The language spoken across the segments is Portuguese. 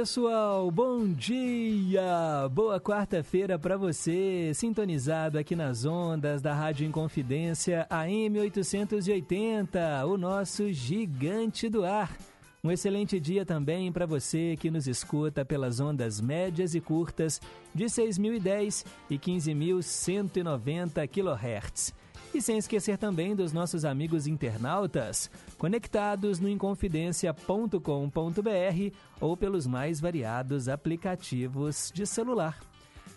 Pessoal. Bom dia. Boa quarta-feira para você, sintonizado aqui nas ondas da Rádio Inconfidência AM 880, o nosso gigante do ar. Um excelente dia também para você que nos escuta pelas ondas médias e curtas de 6.010 e 15.190 kHz. E sem esquecer também dos nossos amigos internautas, conectados no inconfidencia.com.br ou pelos mais variados aplicativos de celular.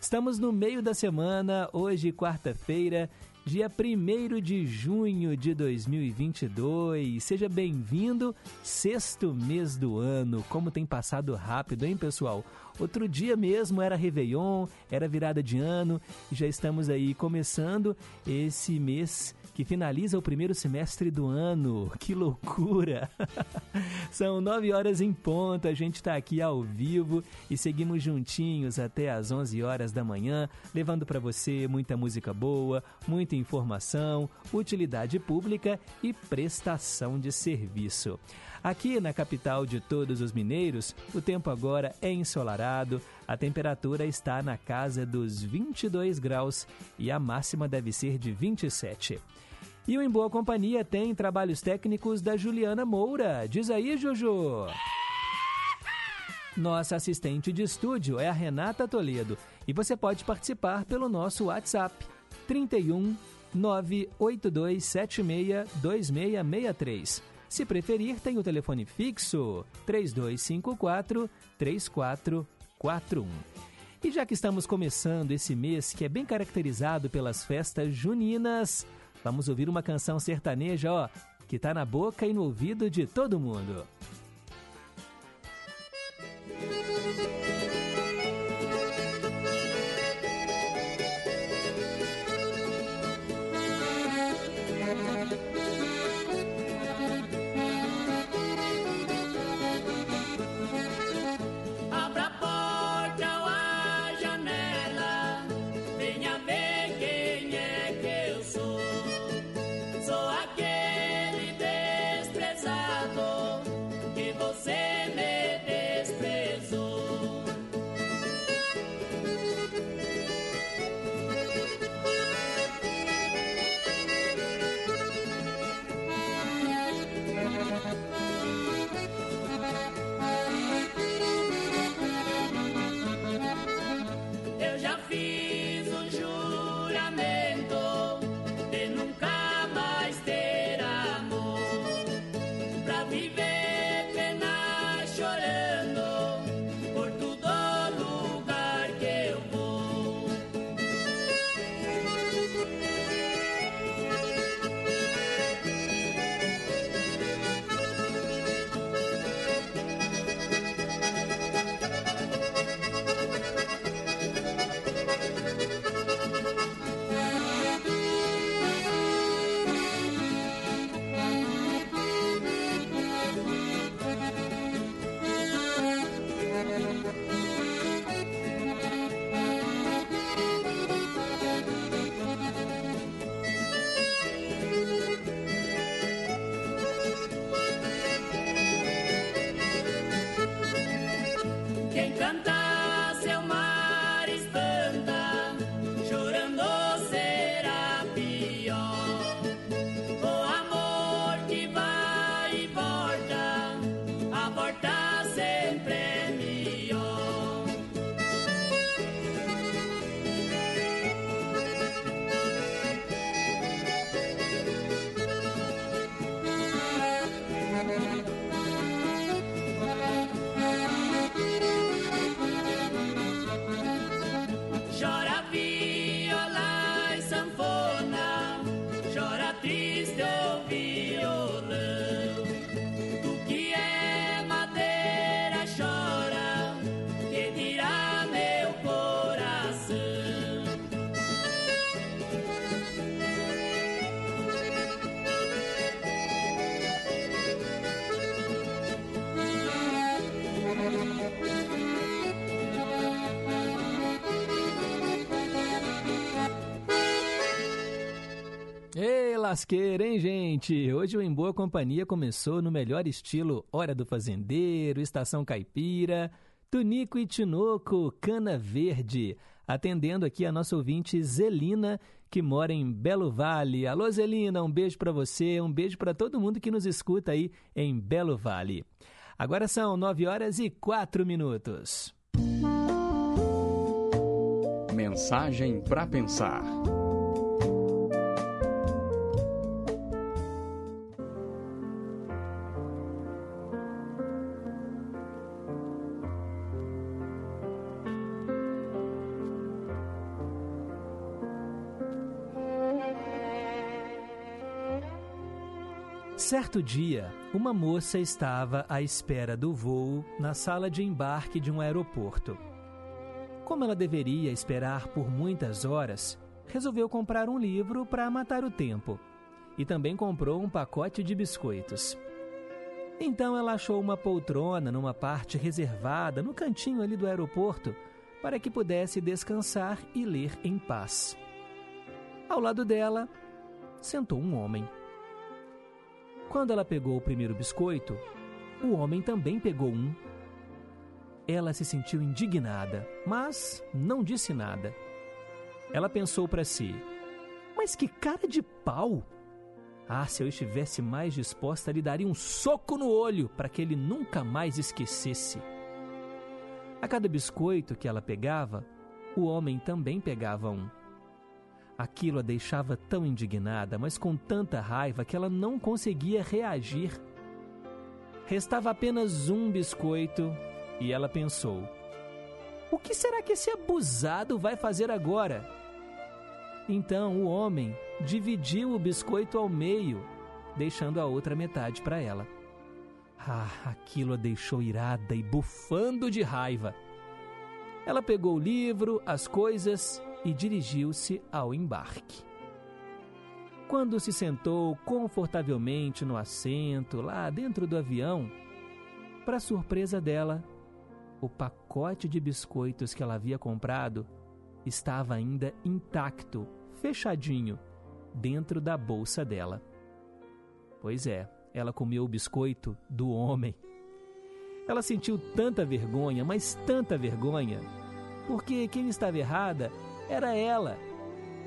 Estamos no meio da semana, hoje, quarta-feira, dia 1 de junho de 2022. Seja bem-vindo, sexto mês do ano. Como tem passado rápido, hein, pessoal? Outro dia mesmo era Réveillon, era virada de ano e já estamos aí começando esse mês que finaliza o primeiro semestre do ano. Que loucura! São nove horas em ponto, a gente está aqui ao vivo e seguimos juntinhos até às onze horas da manhã, levando para você muita música boa, muita informação, utilidade pública e prestação de serviço. Aqui na capital de todos os mineiros, o tempo agora é ensolarado, a temperatura está na casa dos 22 graus e a máxima deve ser de 27. E o Em Boa Companhia tem trabalhos técnicos da Juliana Moura. Diz aí, Juju! Nossa assistente de estúdio é a Renata Toledo e você pode participar pelo nosso WhatsApp 31 98276 2663. Se preferir, tem o telefone fixo 3254 3441. E já que estamos começando esse mês que é bem caracterizado pelas festas juninas, vamos ouvir uma canção sertaneja, ó, que tá na boca e no ouvido de todo mundo. Lasqueira, hein, gente? Hoje o Em Boa Companhia começou no melhor estilo Hora do Fazendeiro, Estação Caipira, Tunico e Tinoco, Cana Verde. Atendendo aqui a nossa ouvinte Zelina, que mora em Belo Vale. Alô, Zelina, um beijo para você, um beijo para todo mundo que nos escuta aí em Belo Vale. Agora são nove horas e quatro minutos. Mensagem para pensar. Certo dia, uma moça estava à espera do voo na sala de embarque de um aeroporto. Como ela deveria esperar por muitas horas, resolveu comprar um livro para matar o tempo e também comprou um pacote de biscoitos. Então ela achou uma poltrona numa parte reservada no cantinho ali do aeroporto para que pudesse descansar e ler em paz. Ao lado dela, sentou um homem. Quando ela pegou o primeiro biscoito, o homem também pegou um. Ela se sentiu indignada, mas não disse nada. Ela pensou para si: Mas que cara de pau! Ah, se eu estivesse mais disposta, lhe daria um soco no olho para que ele nunca mais esquecesse. A cada biscoito que ela pegava, o homem também pegava um. Aquilo a deixava tão indignada, mas com tanta raiva que ela não conseguia reagir. Restava apenas um biscoito e ela pensou: O que será que esse abusado vai fazer agora? Então o homem dividiu o biscoito ao meio, deixando a outra metade para ela. Ah, aquilo a deixou irada e bufando de raiva. Ela pegou o livro, as coisas e dirigiu-se ao embarque. Quando se sentou confortavelmente no assento lá dentro do avião, para surpresa dela, o pacote de biscoitos que ela havia comprado estava ainda intacto, fechadinho, dentro da bolsa dela. Pois é, ela comeu o biscoito do homem. Ela sentiu tanta vergonha, mas tanta vergonha, porque quem estava errada era ela,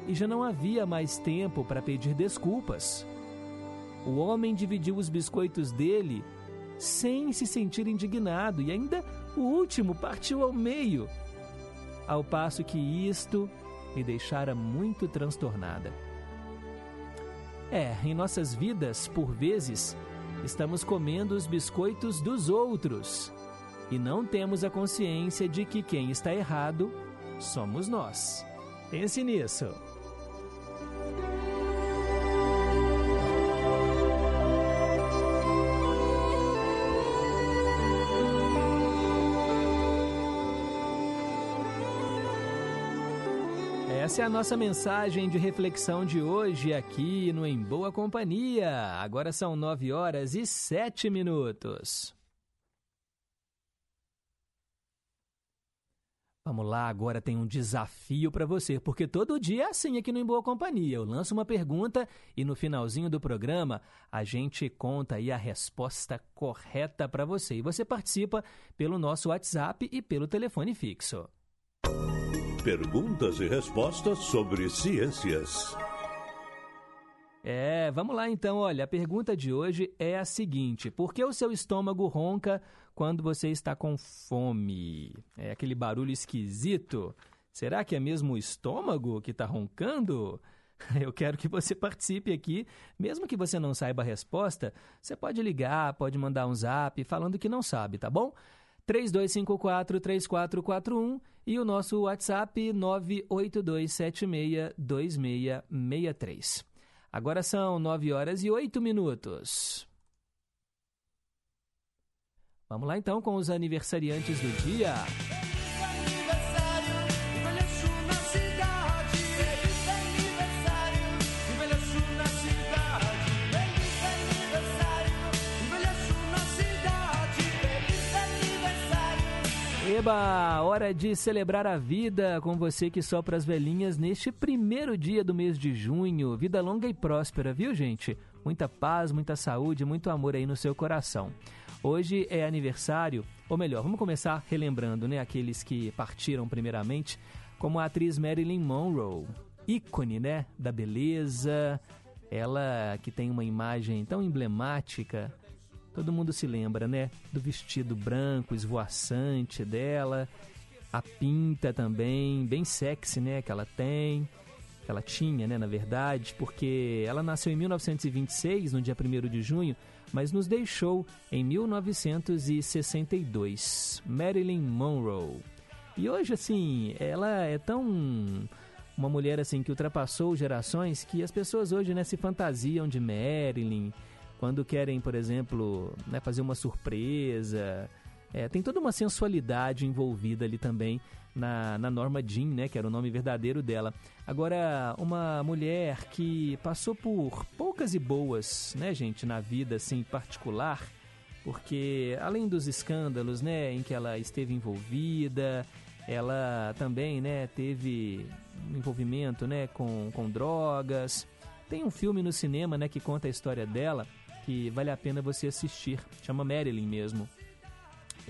e já não havia mais tempo para pedir desculpas. O homem dividiu os biscoitos dele sem se sentir indignado e ainda o último partiu ao meio, ao passo que isto me deixara muito transtornada. É, em nossas vidas, por vezes, estamos comendo os biscoitos dos outros e não temos a consciência de que quem está errado somos nós. Pense nisso. Essa é a nossa mensagem de reflexão de hoje aqui no Em Boa Companhia. Agora são nove horas e sete minutos. Vamos lá, agora tem um desafio para você, porque todo dia é assim aqui no Em Boa Companhia. Eu lanço uma pergunta e no finalzinho do programa a gente conta aí a resposta correta para você. E você participa pelo nosso WhatsApp e pelo telefone fixo. Perguntas e respostas sobre ciências. É, vamos lá então. Olha, a pergunta de hoje é a seguinte: por que o seu estômago ronca quando você está com fome? É aquele barulho esquisito. Será que é mesmo o estômago que está roncando? Eu quero que você participe aqui, mesmo que você não saiba a resposta, você pode ligar, pode mandar um zap falando que não sabe, tá bom? 3254-3441 e o nosso WhatsApp 982762663. Agora são 9 horas e 8 minutos. Vamos lá então com os aniversariantes do dia. Eba, hora de celebrar a vida com você que sopra as velhinhas neste primeiro dia do mês de junho. Vida longa e próspera, viu, gente? Muita paz, muita saúde, muito amor aí no seu coração. Hoje é aniversário, ou melhor, vamos começar relembrando, né, aqueles que partiram primeiramente, como a atriz Marilyn Monroe, ícone, né, da beleza. Ela que tem uma imagem tão emblemática Todo mundo se lembra, né? Do vestido branco, esvoaçante dela, a pinta também, bem sexy, né? Que ela tem, que ela tinha, né? Na verdade, porque ela nasceu em 1926, no dia 1 de junho, mas nos deixou em 1962. Marilyn Monroe. E hoje, assim, ela é tão uma mulher assim que ultrapassou gerações que as pessoas hoje né, se fantasiam de Marilyn quando querem, por exemplo, né, fazer uma surpresa. É, tem toda uma sensualidade envolvida ali também na, na Norma Jean, né, que era o nome verdadeiro dela. Agora, uma mulher que passou por poucas e boas, né, gente, na vida assim particular, porque além dos escândalos, né, em que ela esteve envolvida, ela também, né, teve envolvimento, né, com, com drogas. Tem um filme no cinema, né, que conta a história dela que vale a pena você assistir. Chama Marilyn mesmo.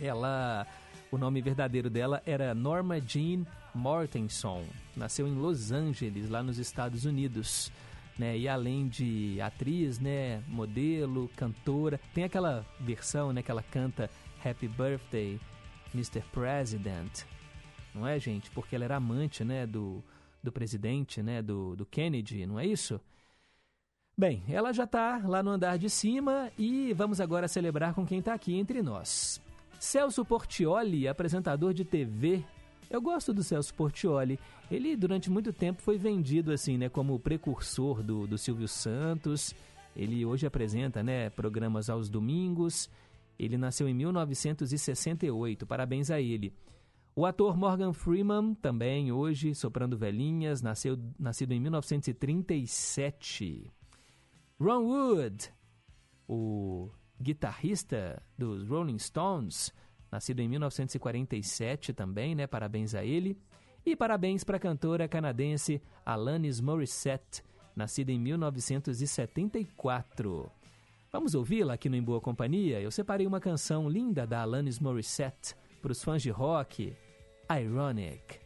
Ela, o nome verdadeiro dela era Norma Jean Mortenson. Nasceu em Los Angeles, lá nos Estados Unidos. Né? E além de atriz, né, modelo, cantora, tem aquela versão, né, que ela canta Happy Birthday, Mr. President. Não é, gente? Porque ela era amante, né, do, do presidente, né, do, do Kennedy, não é isso? Bem, ela já está lá no andar de cima e vamos agora celebrar com quem está aqui entre nós. Celso Portioli, apresentador de TV. Eu gosto do Celso Portioli. Ele durante muito tempo foi vendido assim, né, como precursor do, do Silvio Santos. Ele hoje apresenta, né, programas aos domingos. Ele nasceu em 1968. Parabéns a ele. O ator Morgan Freeman, também hoje soprando velhinhas, nasceu nascido em 1937. Ron Wood, o guitarrista dos Rolling Stones, nascido em 1947 também, né? Parabéns a ele. E parabéns para a cantora canadense Alanis Morissette, nascida em 1974. Vamos ouvi-la aqui no Em Boa Companhia? Eu separei uma canção linda da Alanis Morissette para os fãs de rock, Ironic.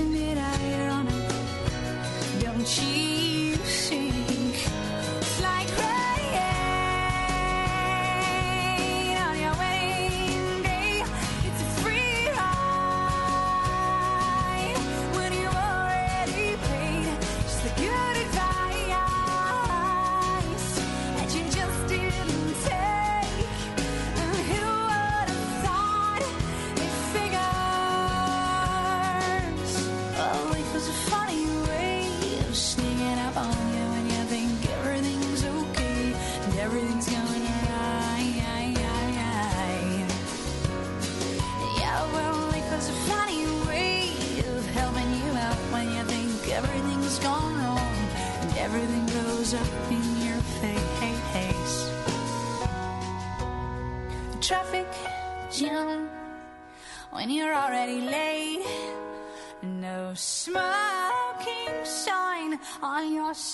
imagine it. I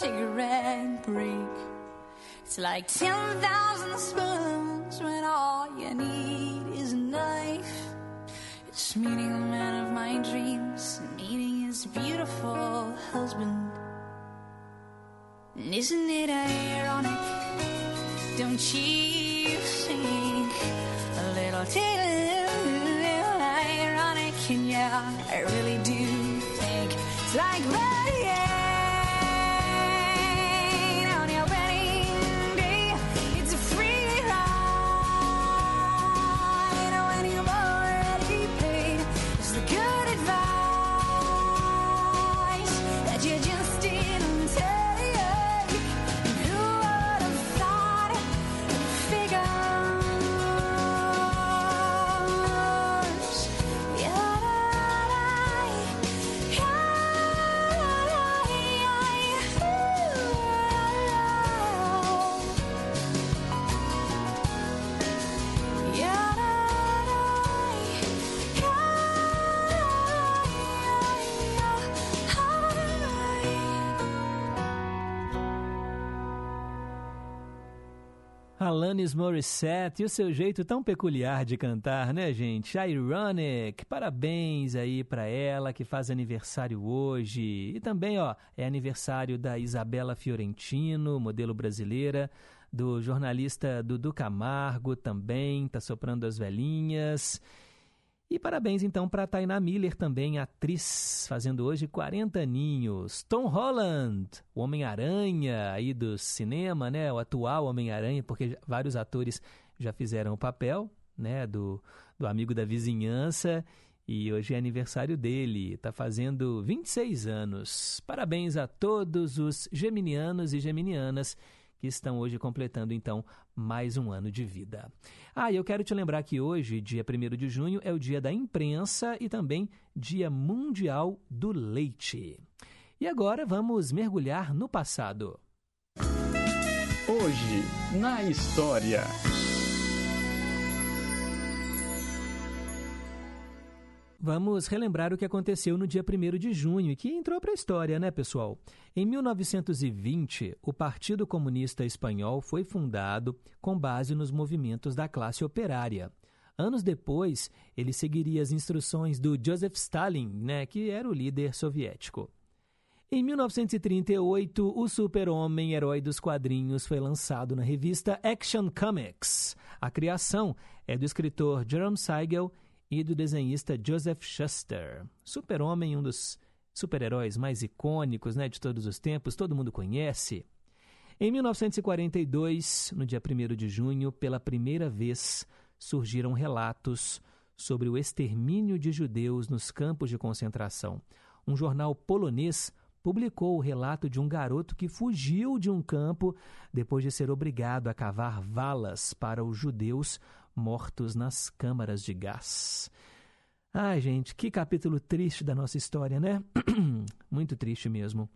cigarette break. It's like 10,000 spoons when all you need is a knife. It's meeting the man of my dreams, meeting his beautiful husband. And isn't it ironic? Don't you think a little too ironic? And yeah, I really do think it's like Alanis Morissette e o seu jeito tão peculiar de cantar, né, gente? Ironic. Parabéns aí pra ela que faz aniversário hoje. E também, ó, é aniversário da Isabela Fiorentino, modelo brasileira, do jornalista Dudu Camargo também, tá soprando as velhinhas. E parabéns então para Tainá Miller também, atriz, fazendo hoje 40 aninhos. Tom Holland, o Homem-Aranha aí do cinema, né? O atual Homem-Aranha, porque vários atores já fizeram o papel, né? Do, do amigo da vizinhança. E hoje é aniversário dele, está fazendo 26 anos. Parabéns a todos os geminianos e geminianas que estão hoje completando, então, mais um ano de vida. Ah, e eu quero te lembrar que hoje, dia 1 de junho, é o dia da imprensa e também dia mundial do leite. E agora vamos mergulhar no passado. Hoje, na história. Vamos relembrar o que aconteceu no dia 1 de junho e que entrou para a história, né, pessoal? Em 1920, o Partido Comunista Espanhol foi fundado com base nos movimentos da classe operária. Anos depois, ele seguiria as instruções do Joseph Stalin, né, que era o líder soviético. Em 1938, o super-homem herói dos quadrinhos foi lançado na revista Action Comics. A criação é do escritor Jerome Siegel e do desenhista Joseph Shuster. Super-Homem, um dos super-heróis mais icônicos né, de todos os tempos, todo mundo conhece. Em 1942, no dia 1 de junho, pela primeira vez, surgiram relatos sobre o extermínio de judeus nos campos de concentração. Um jornal polonês publicou o relato de um garoto que fugiu de um campo depois de ser obrigado a cavar valas para os judeus mortos nas câmaras de gás. Ai, gente, que capítulo triste da nossa história, né? Muito triste mesmo.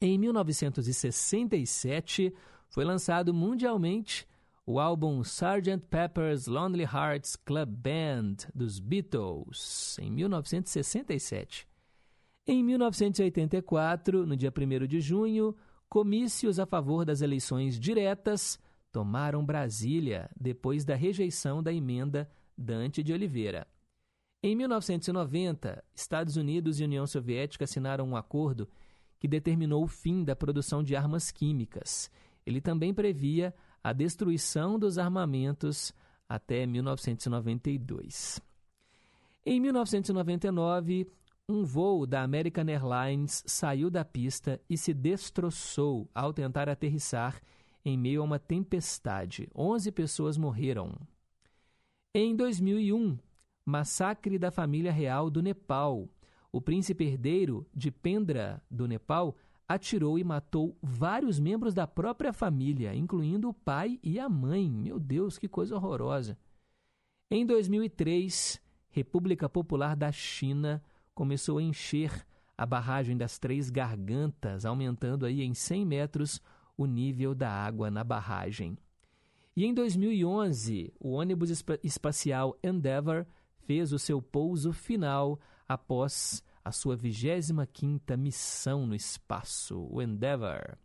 Em 1967, foi lançado mundialmente o álbum Sgt. Pepper's Lonely Hearts Club Band dos Beatles, em 1967. Em 1984, no dia 1 de junho, comícios a favor das eleições diretas tomaram Brasília depois da rejeição da emenda Dante de Oliveira. Em 1990, Estados Unidos e União Soviética assinaram um acordo que determinou o fim da produção de armas químicas. Ele também previa a destruição dos armamentos até 1992. Em 1999, um voo da American Airlines saiu da pista e se destroçou ao tentar aterrissar em meio a uma tempestade. 11 pessoas morreram. Em 2001, massacre da família real do Nepal. O príncipe herdeiro de Pendra, do Nepal, atirou e matou vários membros da própria família, incluindo o pai e a mãe. Meu Deus, que coisa horrorosa. Em 2003, República Popular da China começou a encher a barragem das Três Gargantas, aumentando aí em 100 metros o nível da água na barragem. E em 2011, o ônibus espa- espacial Endeavour fez o seu pouso final após a sua 25ª missão no espaço, o Endeavour.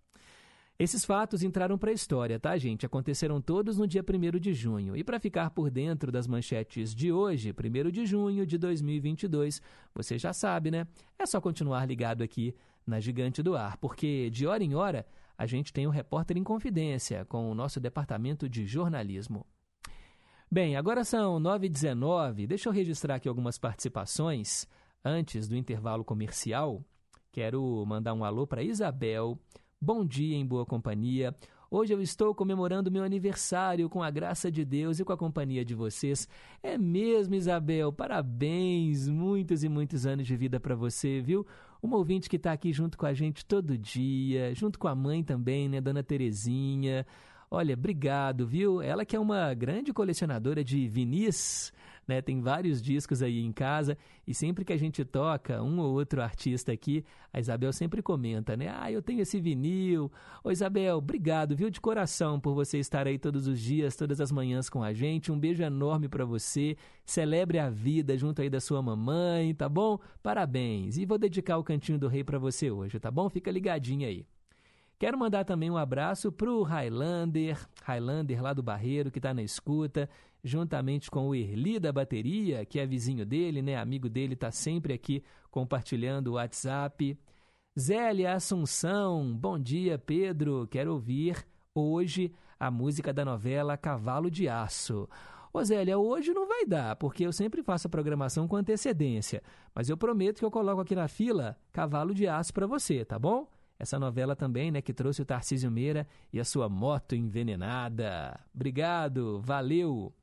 Esses fatos entraram para a história, tá, gente? Aconteceram todos no dia 1 de junho. E para ficar por dentro das manchetes de hoje, 1 de junho de 2022, você já sabe, né? É só continuar ligado aqui na Gigante do Ar, porque de hora em hora a gente tem o Repórter em Confidência com o nosso departamento de jornalismo. Bem, agora são 9h19. Deixa eu registrar aqui algumas participações antes do intervalo comercial. Quero mandar um alô para Isabel. Bom dia em boa companhia. Hoje eu estou comemorando meu aniversário com a graça de Deus e com a companhia de vocês. É mesmo, Isabel. Parabéns. Muitos e muitos anos de vida para você, viu? Uma ouvinte que está aqui junto com a gente todo dia, junto com a mãe também, né, Dona Terezinha. Olha, obrigado, viu? Ela que é uma grande colecionadora de vinis, né? Tem vários discos aí em casa e sempre que a gente toca um ou outro artista aqui, a Isabel sempre comenta, né? Ah, eu tenho esse vinil. Ô Isabel, obrigado, viu? De coração por você estar aí todos os dias, todas as manhãs com a gente. Um beijo enorme para você. Celebre a vida junto aí da sua mamãe, tá bom? Parabéns. E vou dedicar o Cantinho do Rei para você hoje, tá bom? Fica ligadinho aí. Quero mandar também um abraço para o Highlander, Highlander lá do Barreiro, que está na escuta, juntamente com o Erli da Bateria, que é vizinho dele, né? Amigo dele, está sempre aqui compartilhando o WhatsApp. Zélia Assunção, bom dia, Pedro. Quero ouvir hoje a música da novela Cavalo de Aço. Ô Zélia, hoje não vai dar, porque eu sempre faço a programação com antecedência. Mas eu prometo que eu coloco aqui na fila Cavalo de Aço para você, tá bom? Essa novela também, né, que trouxe o Tarcísio Meira e a sua moto envenenada. Obrigado, valeu.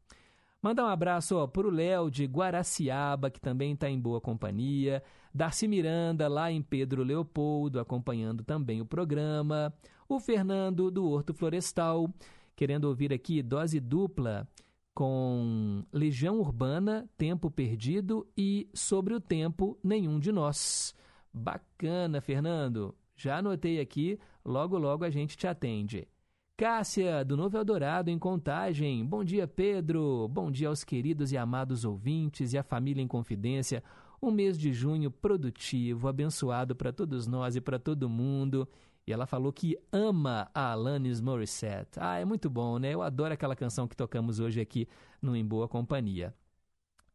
Mandar um abraço para o Léo de Guaraciaba, que também está em boa companhia. Darcy Miranda, lá em Pedro Leopoldo, acompanhando também o programa. O Fernando, do Horto Florestal, querendo ouvir aqui dose dupla com Legião Urbana, Tempo Perdido e Sobre o Tempo, Nenhum de Nós. Bacana, Fernando. Já anotei aqui, logo logo a gente te atende. Cássia, do Novo Eldorado, em Contagem. Bom dia, Pedro. Bom dia aos queridos e amados ouvintes e à família em confidência. Um mês de junho produtivo, abençoado para todos nós e para todo mundo. E ela falou que ama a Alanis Morissette. Ah, é muito bom, né? Eu adoro aquela canção que tocamos hoje aqui no Em Boa Companhia.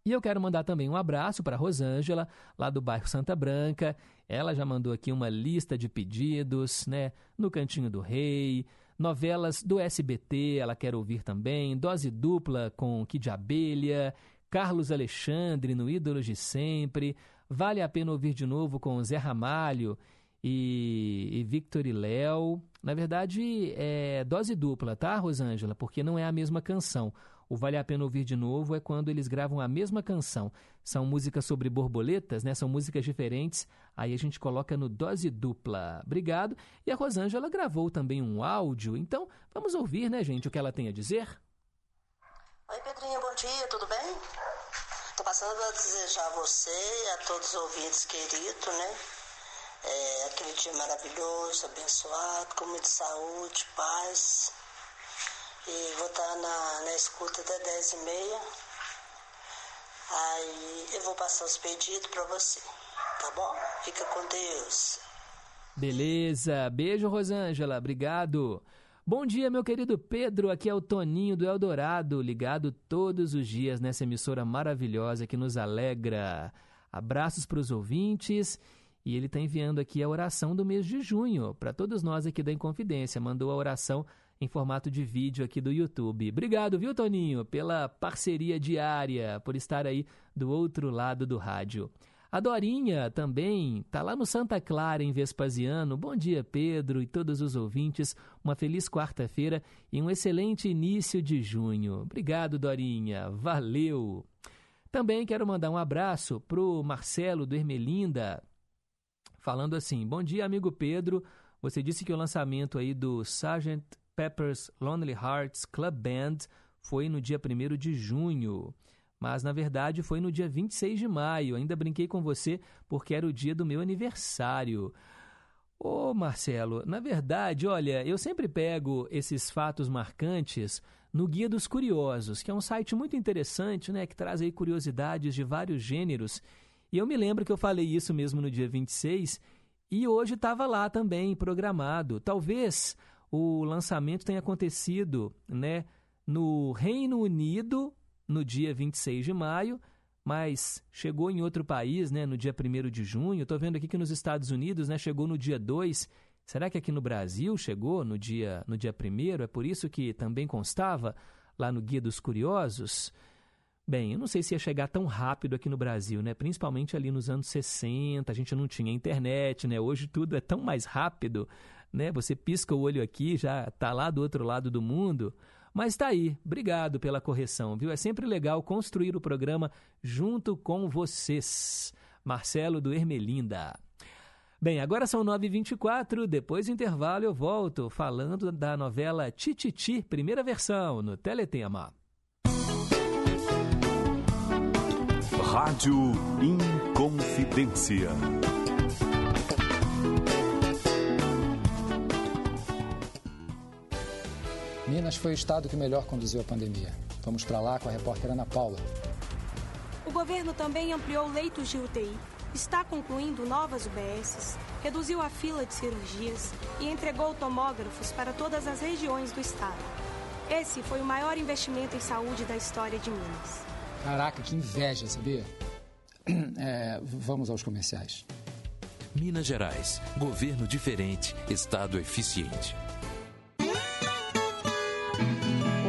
E eu quero mandar também um abraço para Rosângela, lá do bairro Santa Branca. Ela já mandou aqui uma lista de pedidos, né? No Cantinho do Rei, novelas do SBT, ela quer ouvir também, dose dupla com Kid Abelha, Carlos Alexandre no Ídolos de Sempre, vale a pena ouvir de novo com Zé Ramalho e, e Victor e Léo. Na verdade, é dose dupla, tá, Rosângela? Porque não é a mesma canção. O Vale a Pena Ouvir de Novo é quando eles gravam a mesma canção. São músicas sobre borboletas, né? São músicas diferentes. Aí a gente coloca no dose dupla. Obrigado. E a Rosângela gravou também um áudio. Então, vamos ouvir, né, gente, o que ela tem a dizer? Oi, Pedrinho, bom dia, tudo bem? Tô passando para desejar a você e a todos os ouvintes queridos, né? É, aquele dia maravilhoso, abençoado, com muita saúde, paz. E vou estar na, na escuta até 10 e meia. Aí eu vou passar os pedidos para você, tá bom? Fica com Deus. Beleza. Beijo, Rosângela. Obrigado. Bom dia, meu querido Pedro. Aqui é o Toninho do Eldorado, ligado todos os dias nessa emissora maravilhosa que nos alegra. Abraços para os ouvintes. E ele está enviando aqui a oração do mês de junho para todos nós aqui da Inconfidência. Mandou a oração em formato de vídeo aqui do YouTube. Obrigado, viu, Toninho, pela parceria diária, por estar aí do outro lado do rádio. A Dorinha também tá lá no Santa Clara, em Vespasiano. Bom dia, Pedro e todos os ouvintes. Uma feliz quarta-feira e um excelente início de junho. Obrigado, Dorinha. Valeu. Também quero mandar um abraço pro Marcelo do Ermelinda, falando assim: Bom dia, amigo Pedro. Você disse que o lançamento aí do Sgt. Pepper's Lonely Hearts Club Band foi no dia 1 de junho. mas na verdade foi no dia 26 de maio. Ainda brinquei com você porque era o dia do meu aniversário. Ô Marcelo, na verdade, olha, eu sempre pego esses fatos marcantes no Guia dos Curiosos, que é um site muito interessante, né, que traz aí curiosidades de vários gêneros. E eu me lembro que eu falei isso mesmo no dia 26 e hoje estava lá também programado. Talvez o lançamento tenha acontecido, né, no Reino Unido no dia 26 de maio, mas chegou em outro país, né, no dia 1 de junho. Estou vendo aqui que nos Estados Unidos, né, chegou no dia 2. Será que aqui no Brasil chegou no dia no dia 1 É por isso que também constava lá no Guia dos Curiosos? Bem, eu não sei se ia chegar tão rápido aqui no Brasil, né? Principalmente ali nos anos 60, a gente não tinha internet, né? Hoje tudo é tão mais rápido, né? Você pisca o olho aqui, já tá lá do outro lado do mundo. Mas tá aí, obrigado pela correção, viu? É sempre legal construir o programa junto com vocês. Marcelo do Ermelinda. Bem, agora são 9h24, depois do intervalo eu volto falando da novela Tititi, primeira versão, no Teletema. Rádio Inconfidência. Minas foi o estado que melhor conduziu a pandemia. Vamos para lá com a repórter Ana Paula. O governo também ampliou leitos de UTI, está concluindo novas UBSs, reduziu a fila de cirurgias e entregou tomógrafos para todas as regiões do estado. Esse foi o maior investimento em saúde da história de Minas. Caraca, que inveja, sabia? É, vamos aos comerciais. Minas Gerais. Governo diferente, Estado eficiente.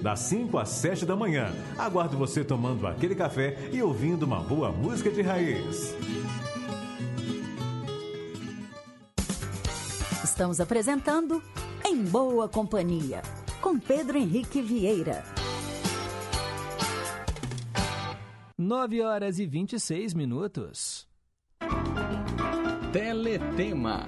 das 5 às 7 da manhã. Aguardo você tomando aquele café e ouvindo uma boa música de raiz. Estamos apresentando Em Boa Companhia, com Pedro Henrique Vieira. 9 horas e 26 minutos. Teletema.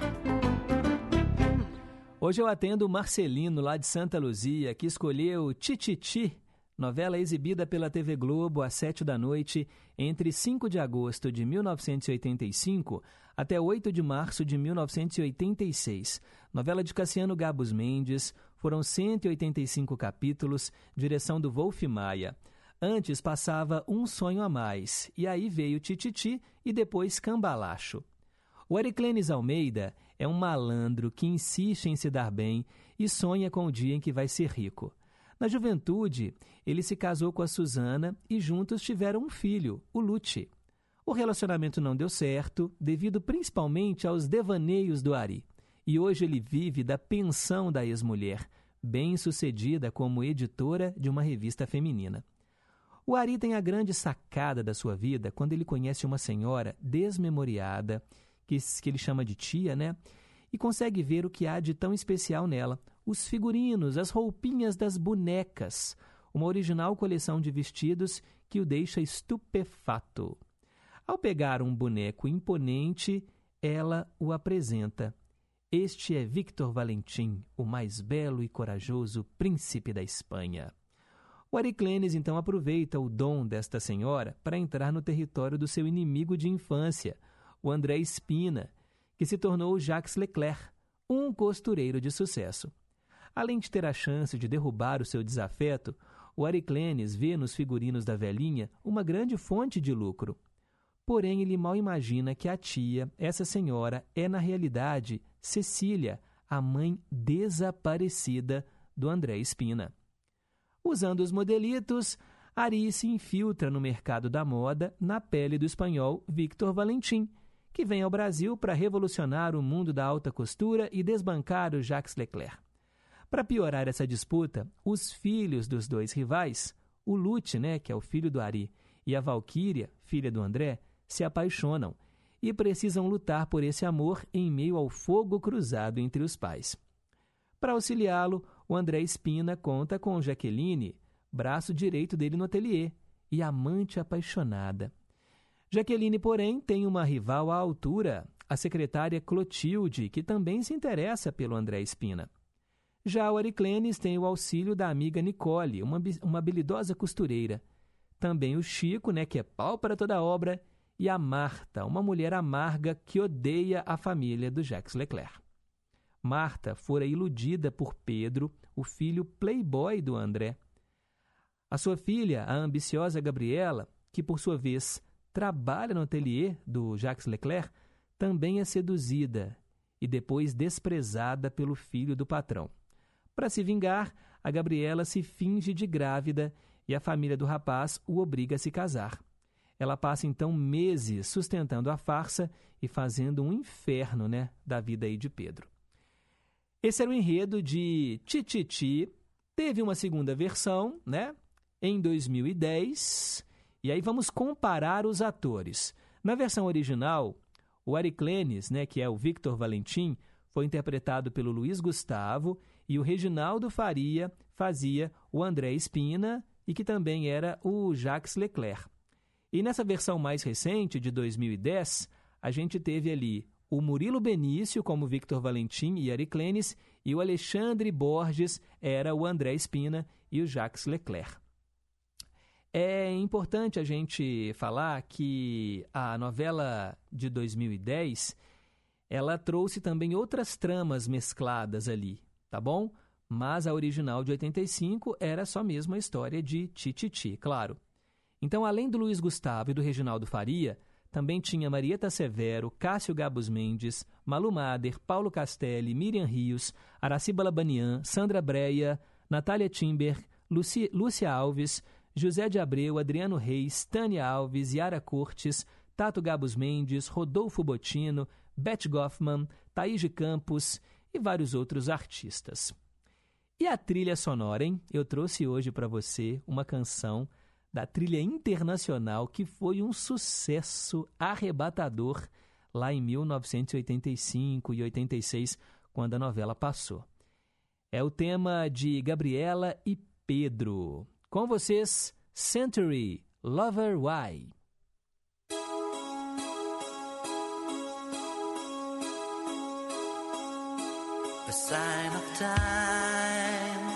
Hoje eu atendo o Marcelino, lá de Santa Luzia, que escolheu Tititi, novela exibida pela TV Globo às 7 da noite, entre 5 de agosto de 1985 até 8 de março de 1986. Novela de Cassiano Gabos Mendes, foram 185 capítulos, direção do Wolf Maia. Antes passava Um Sonho a Mais, e aí veio Tititi e depois Cambalacho. O Ariclenes Almeida é um malandro que insiste em se dar bem e sonha com o dia em que vai ser rico. Na juventude, ele se casou com a Susana e juntos tiveram um filho, o Lute. O relacionamento não deu certo, devido principalmente aos devaneios do Ari. E hoje ele vive da pensão da ex-mulher, bem-sucedida como editora de uma revista feminina. O Ari tem a grande sacada da sua vida quando ele conhece uma senhora desmemoriada, que, que ele chama de tia, né? E consegue ver o que há de tão especial nela: os figurinos, as roupinhas das bonecas, uma original coleção de vestidos que o deixa estupefato. Ao pegar um boneco imponente, ela o apresenta. Este é Victor Valentim, o mais belo e corajoso príncipe da Espanha. O Ariclenes então aproveita o dom desta senhora para entrar no território do seu inimigo de infância, o André Espina, que se tornou Jacques Leclerc, um costureiro de sucesso. Além de ter a chance de derrubar o seu desafeto, o Ariclenes vê nos figurinos da velhinha uma grande fonte de lucro. Porém, ele mal imagina que a tia, essa senhora, é na realidade Cecília, a mãe desaparecida do André Espina. Usando os modelitos, Ari se infiltra no mercado da moda na pele do espanhol Victor Valentim, que vem ao Brasil para revolucionar o mundo da alta costura e desbancar o Jacques Leclerc. Para piorar essa disputa, os filhos dos dois rivais, O Lute, né, que é o filho do Ari, e a Valquíria, filha do André, se apaixonam e precisam lutar por esse amor em meio ao fogo cruzado entre os pais. Para auxiliá-lo, o André Espina conta com Jaqueline, braço direito dele no ateliê, e amante apaixonada. Jaqueline, porém, tem uma rival à altura, a secretária Clotilde, que também se interessa pelo André Espina. Já o Ariclenes tem o auxílio da amiga Nicole, uma, uma habilidosa costureira. Também o Chico, né, que é pau para toda obra, e a Marta, uma mulher amarga que odeia a família do Jacques Leclerc. Marta fora iludida por Pedro, o filho playboy do André. A sua filha, a ambiciosa Gabriela, que por sua vez trabalha no ateliê do Jacques Leclerc, também é seduzida e depois desprezada pelo filho do patrão. Para se vingar, a Gabriela se finge de grávida e a família do rapaz o obriga a se casar. Ela passa então meses sustentando a farsa e fazendo um inferno, né, da vida aí de Pedro. Esse era o enredo de Tititi. Teve uma segunda versão, né, em 2010. E aí vamos comparar os atores. Na versão original, o Ariclenes, né, que é o Victor Valentim, foi interpretado pelo Luiz Gustavo e o Reginaldo Faria fazia o André Espina e que também era o Jacques Leclerc. E nessa versão mais recente, de 2010, a gente teve ali o Murilo Benício como Victor Valentim e Ariclenes e o Alexandre Borges era o André Espina e o Jacques Leclerc. É importante a gente falar que a novela de 2010 ela trouxe também outras tramas mescladas ali, tá bom? Mas a original de 85 era só mesmo a história de Tititi, claro. Então, além do Luiz Gustavo e do Reginaldo Faria, também tinha Marieta Severo, Cássio Gabos Mendes, Malu Mader, Paulo Castelli, Miriam Rios, Araciba Labanian, Sandra Breia, Natália Timber, Luci, Lúcia Alves, José de Abreu, Adriano Reis, Tânia Alves, Yara Cortes, Tato Gabos Mendes, Rodolfo Botino, Beth Goffman, Thaís de Campos e vários outros artistas. E a trilha sonora, hein? Eu trouxe hoje para você uma canção da trilha internacional que foi um sucesso arrebatador lá em 1985 e 86, quando a novela passou. É o tema de Gabriela e Pedro. Com vocês, Century Lover Why. sign of time.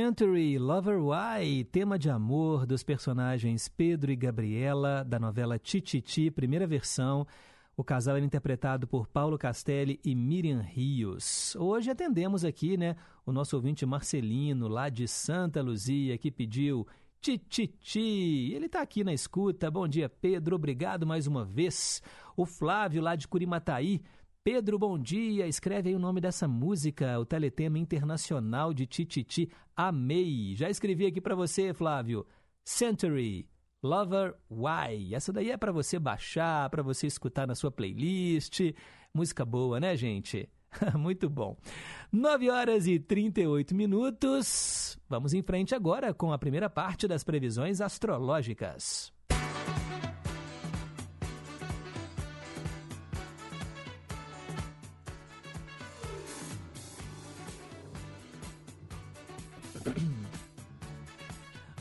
Century Lover Why, tema de amor dos personagens Pedro e Gabriela, da novela Tititi, primeira versão. O casal era interpretado por Paulo Castelli e Miriam Rios. Hoje atendemos aqui, né, o nosso ouvinte Marcelino, lá de Santa Luzia, que pediu Tititi. Ele está aqui na escuta. Bom dia, Pedro. Obrigado mais uma vez. O Flávio, lá de Curimataí. Pedro, bom dia. Escreve aí o nome dessa música, o teletema internacional de Tititi. Amei. Já escrevi aqui para você, Flávio. Century. Lover Why. Essa daí é para você baixar, para você escutar na sua playlist. Música boa, né, gente? Muito bom. 9 horas e 38 minutos. Vamos em frente agora com a primeira parte das previsões astrológicas.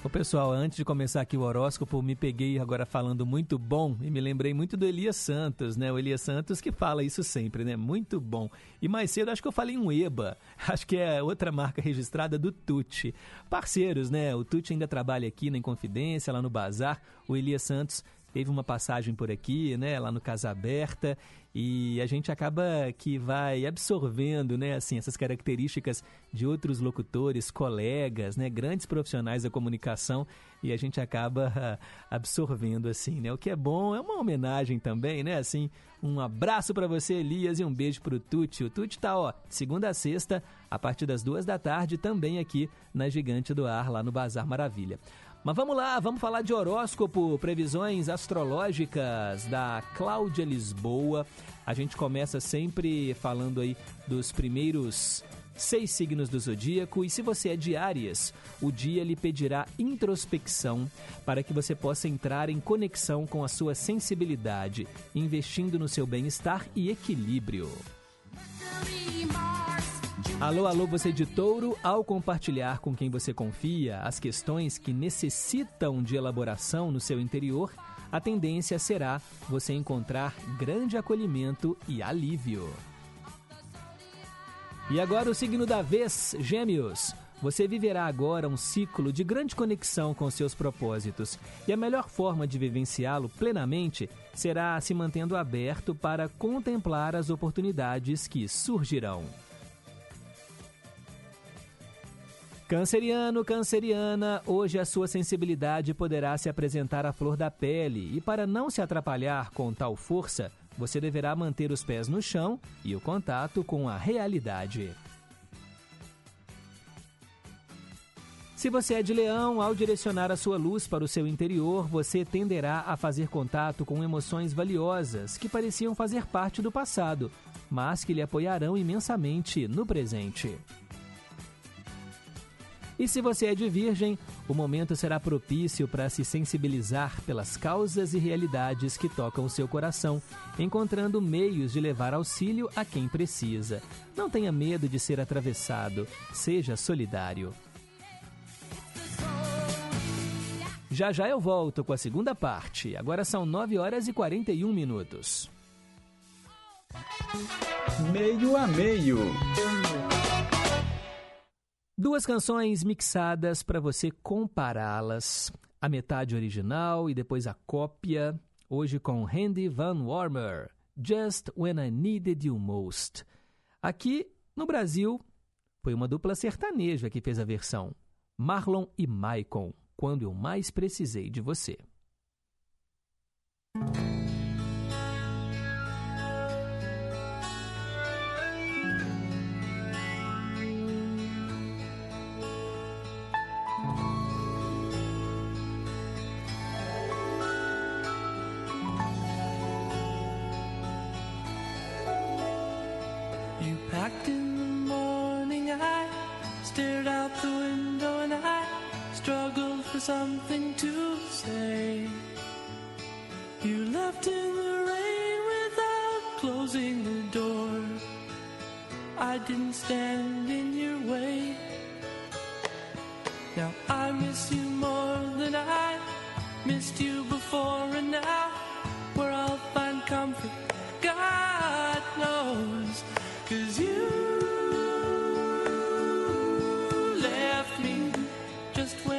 Ô pessoal, antes de começar aqui o horóscopo, me peguei agora falando muito bom e me lembrei muito do Elias Santos, né? O Elias Santos que fala isso sempre, né? Muito bom. E mais cedo acho que eu falei um EBA, acho que é outra marca registrada do Tuti. Parceiros, né? O Tuti ainda trabalha aqui na Inconfidência, lá no Bazar. O Elias Santos teve uma passagem por aqui, né? Lá no Casa Aberta e a gente acaba que vai absorvendo, né, assim, essas características de outros locutores, colegas, né, grandes profissionais da comunicação e a gente acaba absorvendo assim, né? O que é bom é uma homenagem também, né? Assim, um abraço para você, Elias, e um beijo pro Tuti. O Tuti tá, ó, segunda a sexta, a partir das duas da tarde, também aqui na Gigante do Ar, lá no Bazar Maravilha. Mas vamos lá, vamos falar de horóscopo, previsões astrológicas da Cláudia Lisboa. A gente começa sempre falando aí dos primeiros seis signos do zodíaco e se você é de Áries, o dia lhe pedirá introspecção para que você possa entrar em conexão com a sua sensibilidade, investindo no seu bem-estar e equilíbrio. Alô, alô, você de touro, ao compartilhar com quem você confia as questões que necessitam de elaboração no seu interior, a tendência será você encontrar grande acolhimento e alívio. E agora o signo da vez, Gêmeos. Você viverá agora um ciclo de grande conexão com seus propósitos, e a melhor forma de vivenciá-lo plenamente será se mantendo aberto para contemplar as oportunidades que surgirão. Canceriano, canceriana, hoje a sua sensibilidade poderá se apresentar à flor da pele e para não se atrapalhar com tal força, você deverá manter os pés no chão e o contato com a realidade. Se você é de leão, ao direcionar a sua luz para o seu interior, você tenderá a fazer contato com emoções valiosas que pareciam fazer parte do passado, mas que lhe apoiarão imensamente no presente. E se você é de virgem, o momento será propício para se sensibilizar pelas causas e realidades que tocam o seu coração, encontrando meios de levar auxílio a quem precisa. Não tenha medo de ser atravessado, seja solidário. Já já eu volto com a segunda parte. Agora são 9 horas e 41 minutos. Meio a meio. Duas canções mixadas para você compará-las. A metade original e depois a cópia. Hoje com Randy Van Warmer. Just When I Needed You Most. Aqui no Brasil, foi uma dupla sertaneja que fez a versão. Marlon e Maicon. Quando eu mais precisei de você. Something to say. You left in the rain without closing the door. I didn't stand in your way. Now I miss you more than I missed you before, and now where I'll find comfort, God knows. Cause you left me just when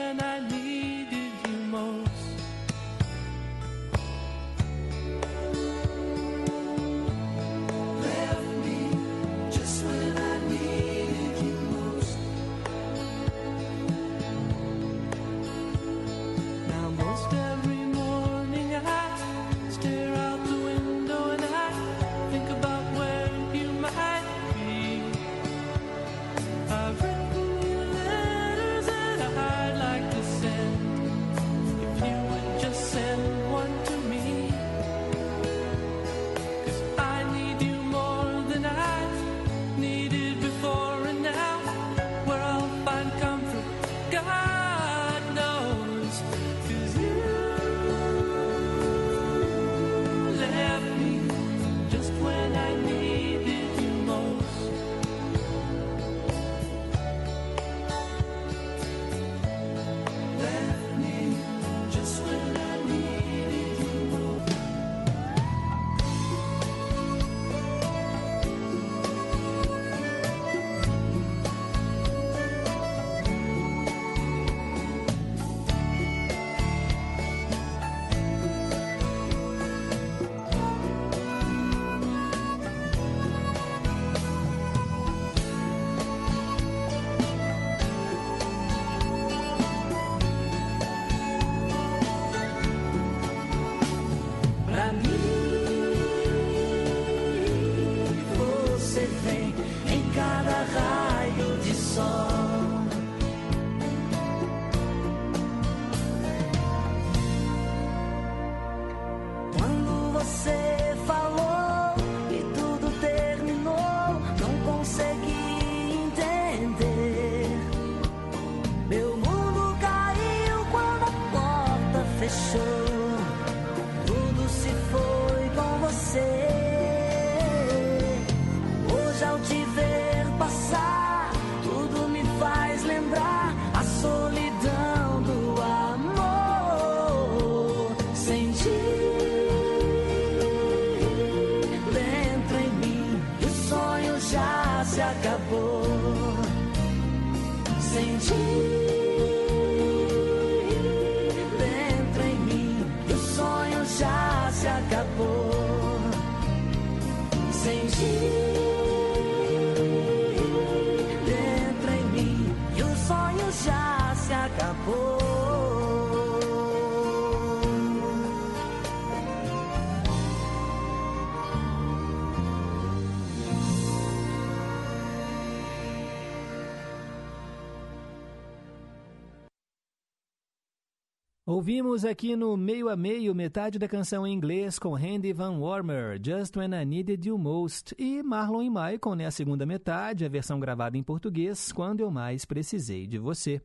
Ouvimos aqui no meio a meio metade da canção em inglês com Randy Van Warmer, Just When I Needed You Most, e Marlon e Michael, né, a segunda metade, a versão gravada em português, Quando Eu Mais Precisei de Você.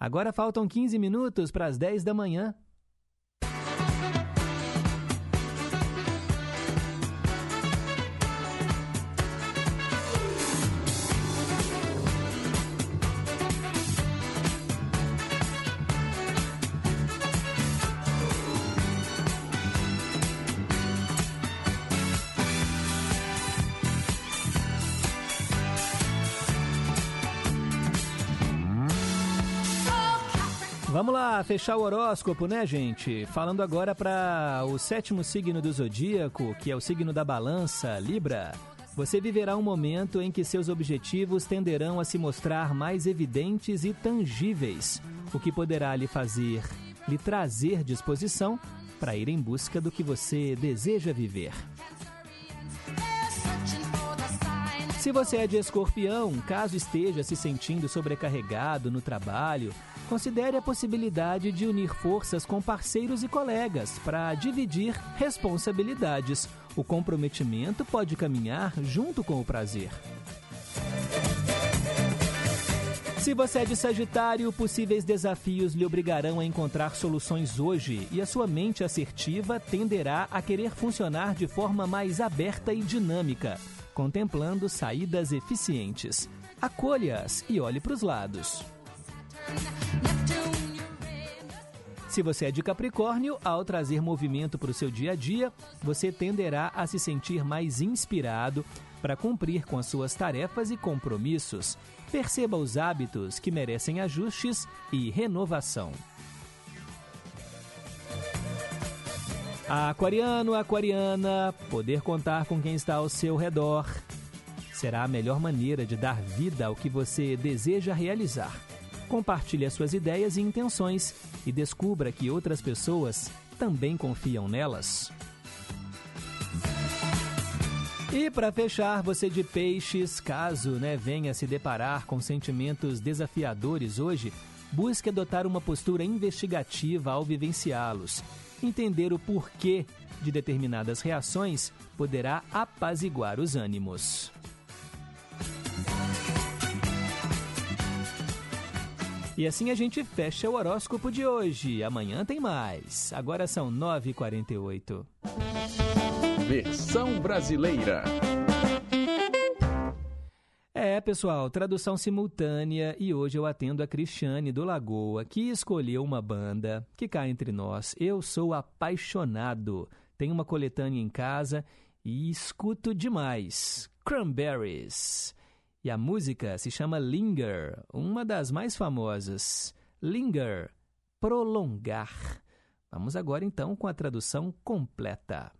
Agora faltam 15 minutos para as 10 da manhã. Vamos lá, fechar o horóscopo, né, gente? Falando agora para o sétimo signo do zodíaco, que é o signo da balança, Libra. Você viverá um momento em que seus objetivos tenderão a se mostrar mais evidentes e tangíveis, o que poderá lhe fazer, lhe trazer disposição para ir em busca do que você deseja viver. Se você é de escorpião, caso esteja se sentindo sobrecarregado no trabalho, considere a possibilidade de unir forças com parceiros e colegas para dividir responsabilidades. O comprometimento pode caminhar junto com o prazer. Se você é de Sagitário, possíveis desafios lhe obrigarão a encontrar soluções hoje e a sua mente assertiva tenderá a querer funcionar de forma mais aberta e dinâmica, contemplando saídas eficientes. Acolha-as e olhe para os lados. Se você é de Capricórnio, ao trazer movimento para o seu dia a dia, você tenderá a se sentir mais inspirado para cumprir com as suas tarefas e compromissos. Perceba os hábitos que merecem ajustes e renovação. Aquariano, aquariana, poder contar com quem está ao seu redor será a melhor maneira de dar vida ao que você deseja realizar. Compartilhe as suas ideias e intenções e descubra que outras pessoas também confiam nelas. E para fechar, você de peixes, caso né, venha se deparar com sentimentos desafiadores hoje, busque adotar uma postura investigativa ao vivenciá-los. Entender o porquê de determinadas reações poderá apaziguar os ânimos. E assim a gente fecha o horóscopo de hoje. Amanhã tem mais. Agora são 9h48. Versão brasileira. É, pessoal, tradução simultânea e hoje eu atendo a Cristiane do Lagoa, que escolheu uma banda que cá entre nós. Eu sou apaixonado. Tenho uma coletânea em casa e escuto demais. Cranberries. E a música se chama Linger, uma das mais famosas. Linger, prolongar. Vamos agora então com a tradução completa.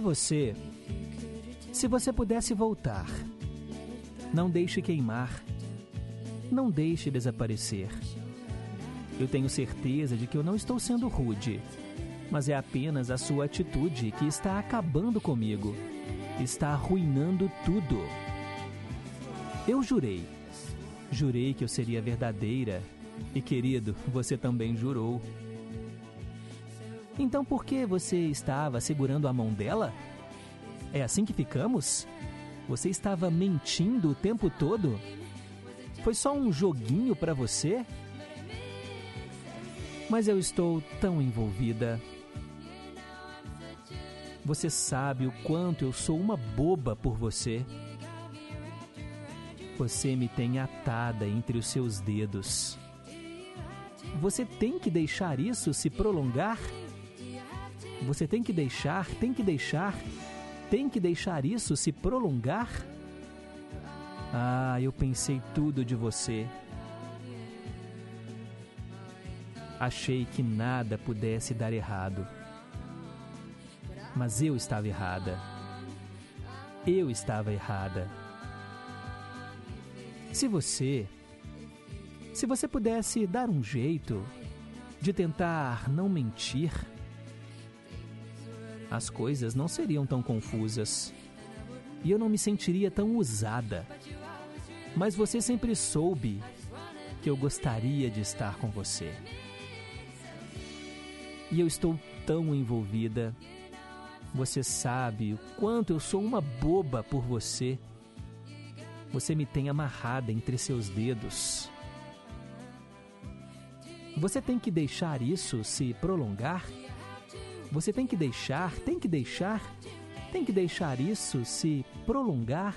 Você, se você pudesse voltar, não deixe queimar, não deixe desaparecer. Eu tenho certeza de que eu não estou sendo rude, mas é apenas a sua atitude que está acabando comigo, está arruinando tudo. Eu jurei, jurei que eu seria verdadeira, e querido, você também jurou. Então por que você estava segurando a mão dela? É assim que ficamos? Você estava mentindo o tempo todo? Foi só um joguinho para você? Mas eu estou tão envolvida. Você sabe o quanto eu sou uma boba por você. Você me tem atada entre os seus dedos. Você tem que deixar isso se prolongar? Você tem que deixar, tem que deixar, tem que deixar isso se prolongar? Ah, eu pensei tudo de você. Achei que nada pudesse dar errado. Mas eu estava errada. Eu estava errada. Se você. Se você pudesse dar um jeito de tentar não mentir, as coisas não seriam tão confusas e eu não me sentiria tão usada. Mas você sempre soube que eu gostaria de estar com você. E eu estou tão envolvida. Você sabe o quanto eu sou uma boba por você. Você me tem amarrada entre seus dedos. Você tem que deixar isso se prolongar? Você tem que deixar, tem que deixar, tem que deixar isso se prolongar?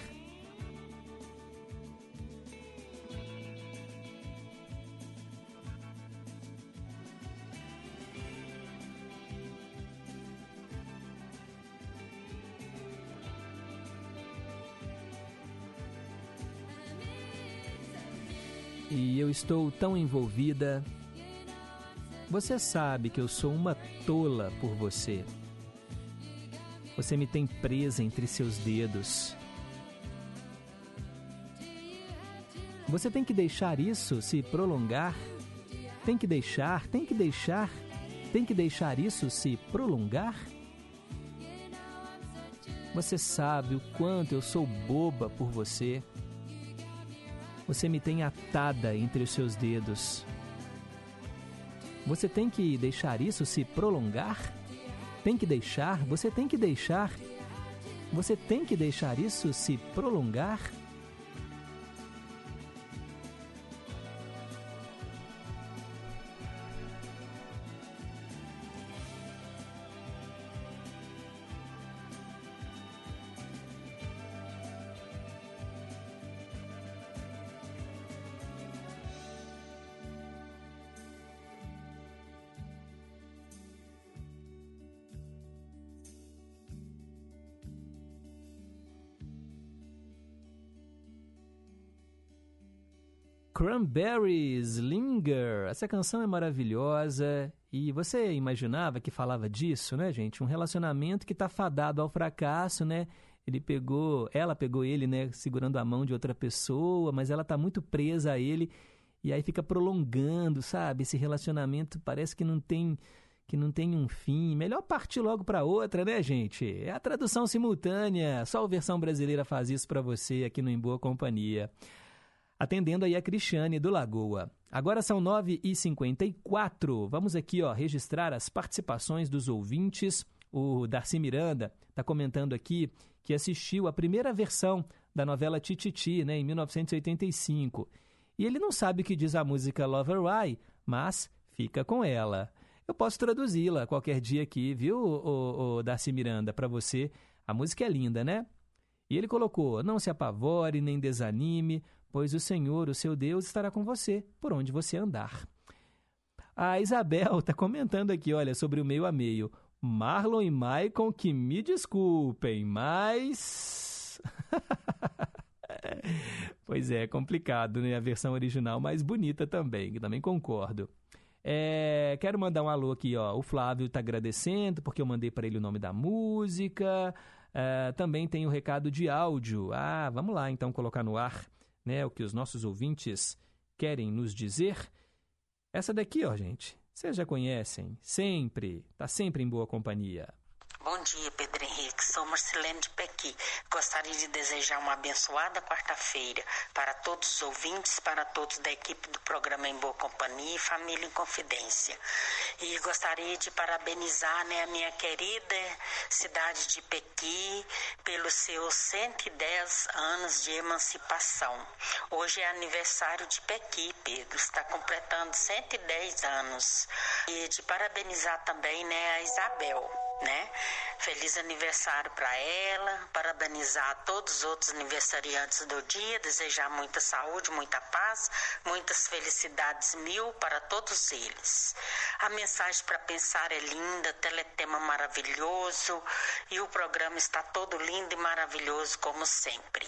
E eu estou tão envolvida. Você sabe que eu sou uma tola por você. Você me tem presa entre seus dedos. Você tem que deixar isso se prolongar. Tem que deixar, tem que deixar, tem que deixar isso se prolongar. Você sabe o quanto eu sou boba por você. Você me tem atada entre os seus dedos. Você tem que deixar isso se prolongar? Tem que deixar, você tem que deixar. Você tem que deixar isso se prolongar? Cranberries, Linger. Essa canção é maravilhosa. E você imaginava que falava disso, né, gente? Um relacionamento que tá fadado ao fracasso, né? Ele pegou, ela pegou ele, né, segurando a mão de outra pessoa, mas ela tá muito presa a ele e aí fica prolongando, sabe? Esse relacionamento parece que não tem que não tem um fim. Melhor partir logo para outra, né, gente? É a tradução simultânea. Só a versão brasileira faz isso para você aqui no Em Boa Companhia atendendo aí a Cristiane do Lagoa. Agora são 9h54. Vamos aqui ó, registrar as participações dos ouvintes. O Darcy Miranda está comentando aqui que assistiu a primeira versão da novela Tititi, né, em 1985. E ele não sabe o que diz a música Lover Why, mas fica com ela. Eu posso traduzi-la qualquer dia aqui, viu, o, o Darcy Miranda, para você. A música é linda, né? E ele colocou: Não se apavore nem desanime, pois o Senhor, o seu Deus, estará com você por onde você andar. A Isabel está comentando aqui, olha, sobre o meio a meio. Marlon e Maicon, que me desculpem, mas. pois é, complicado, né? A versão original mais bonita também, também concordo. É, quero mandar um alô aqui, ó. O Flávio está agradecendo porque eu mandei para ele o nome da música. É, também tem o recado de áudio. Ah, vamos lá então colocar no ar né, o que os nossos ouvintes querem nos dizer. Essa daqui, ó, gente, vocês já conhecem, sempre, tá sempre em boa companhia. Bom dia, Pedro Henrique. Sou Marcelene de Pequi. Gostaria de desejar uma abençoada quarta-feira para todos os ouvintes, para todos da equipe do programa Em Boa Companhia e Família em Confidência. E gostaria de parabenizar né, a minha querida cidade de Pequi pelos seus 110 anos de emancipação. Hoje é aniversário de Pequi, Pedro, está completando 110 anos. E de parabenizar também né, a Isabel, né? Feliz aniversário para ela, parabenizar todos os outros aniversariantes do dia, desejar muita saúde, muita paz, muitas felicidades mil para todos eles. A mensagem para pensar é linda, teletema maravilhoso e o programa está todo lindo e maravilhoso como sempre.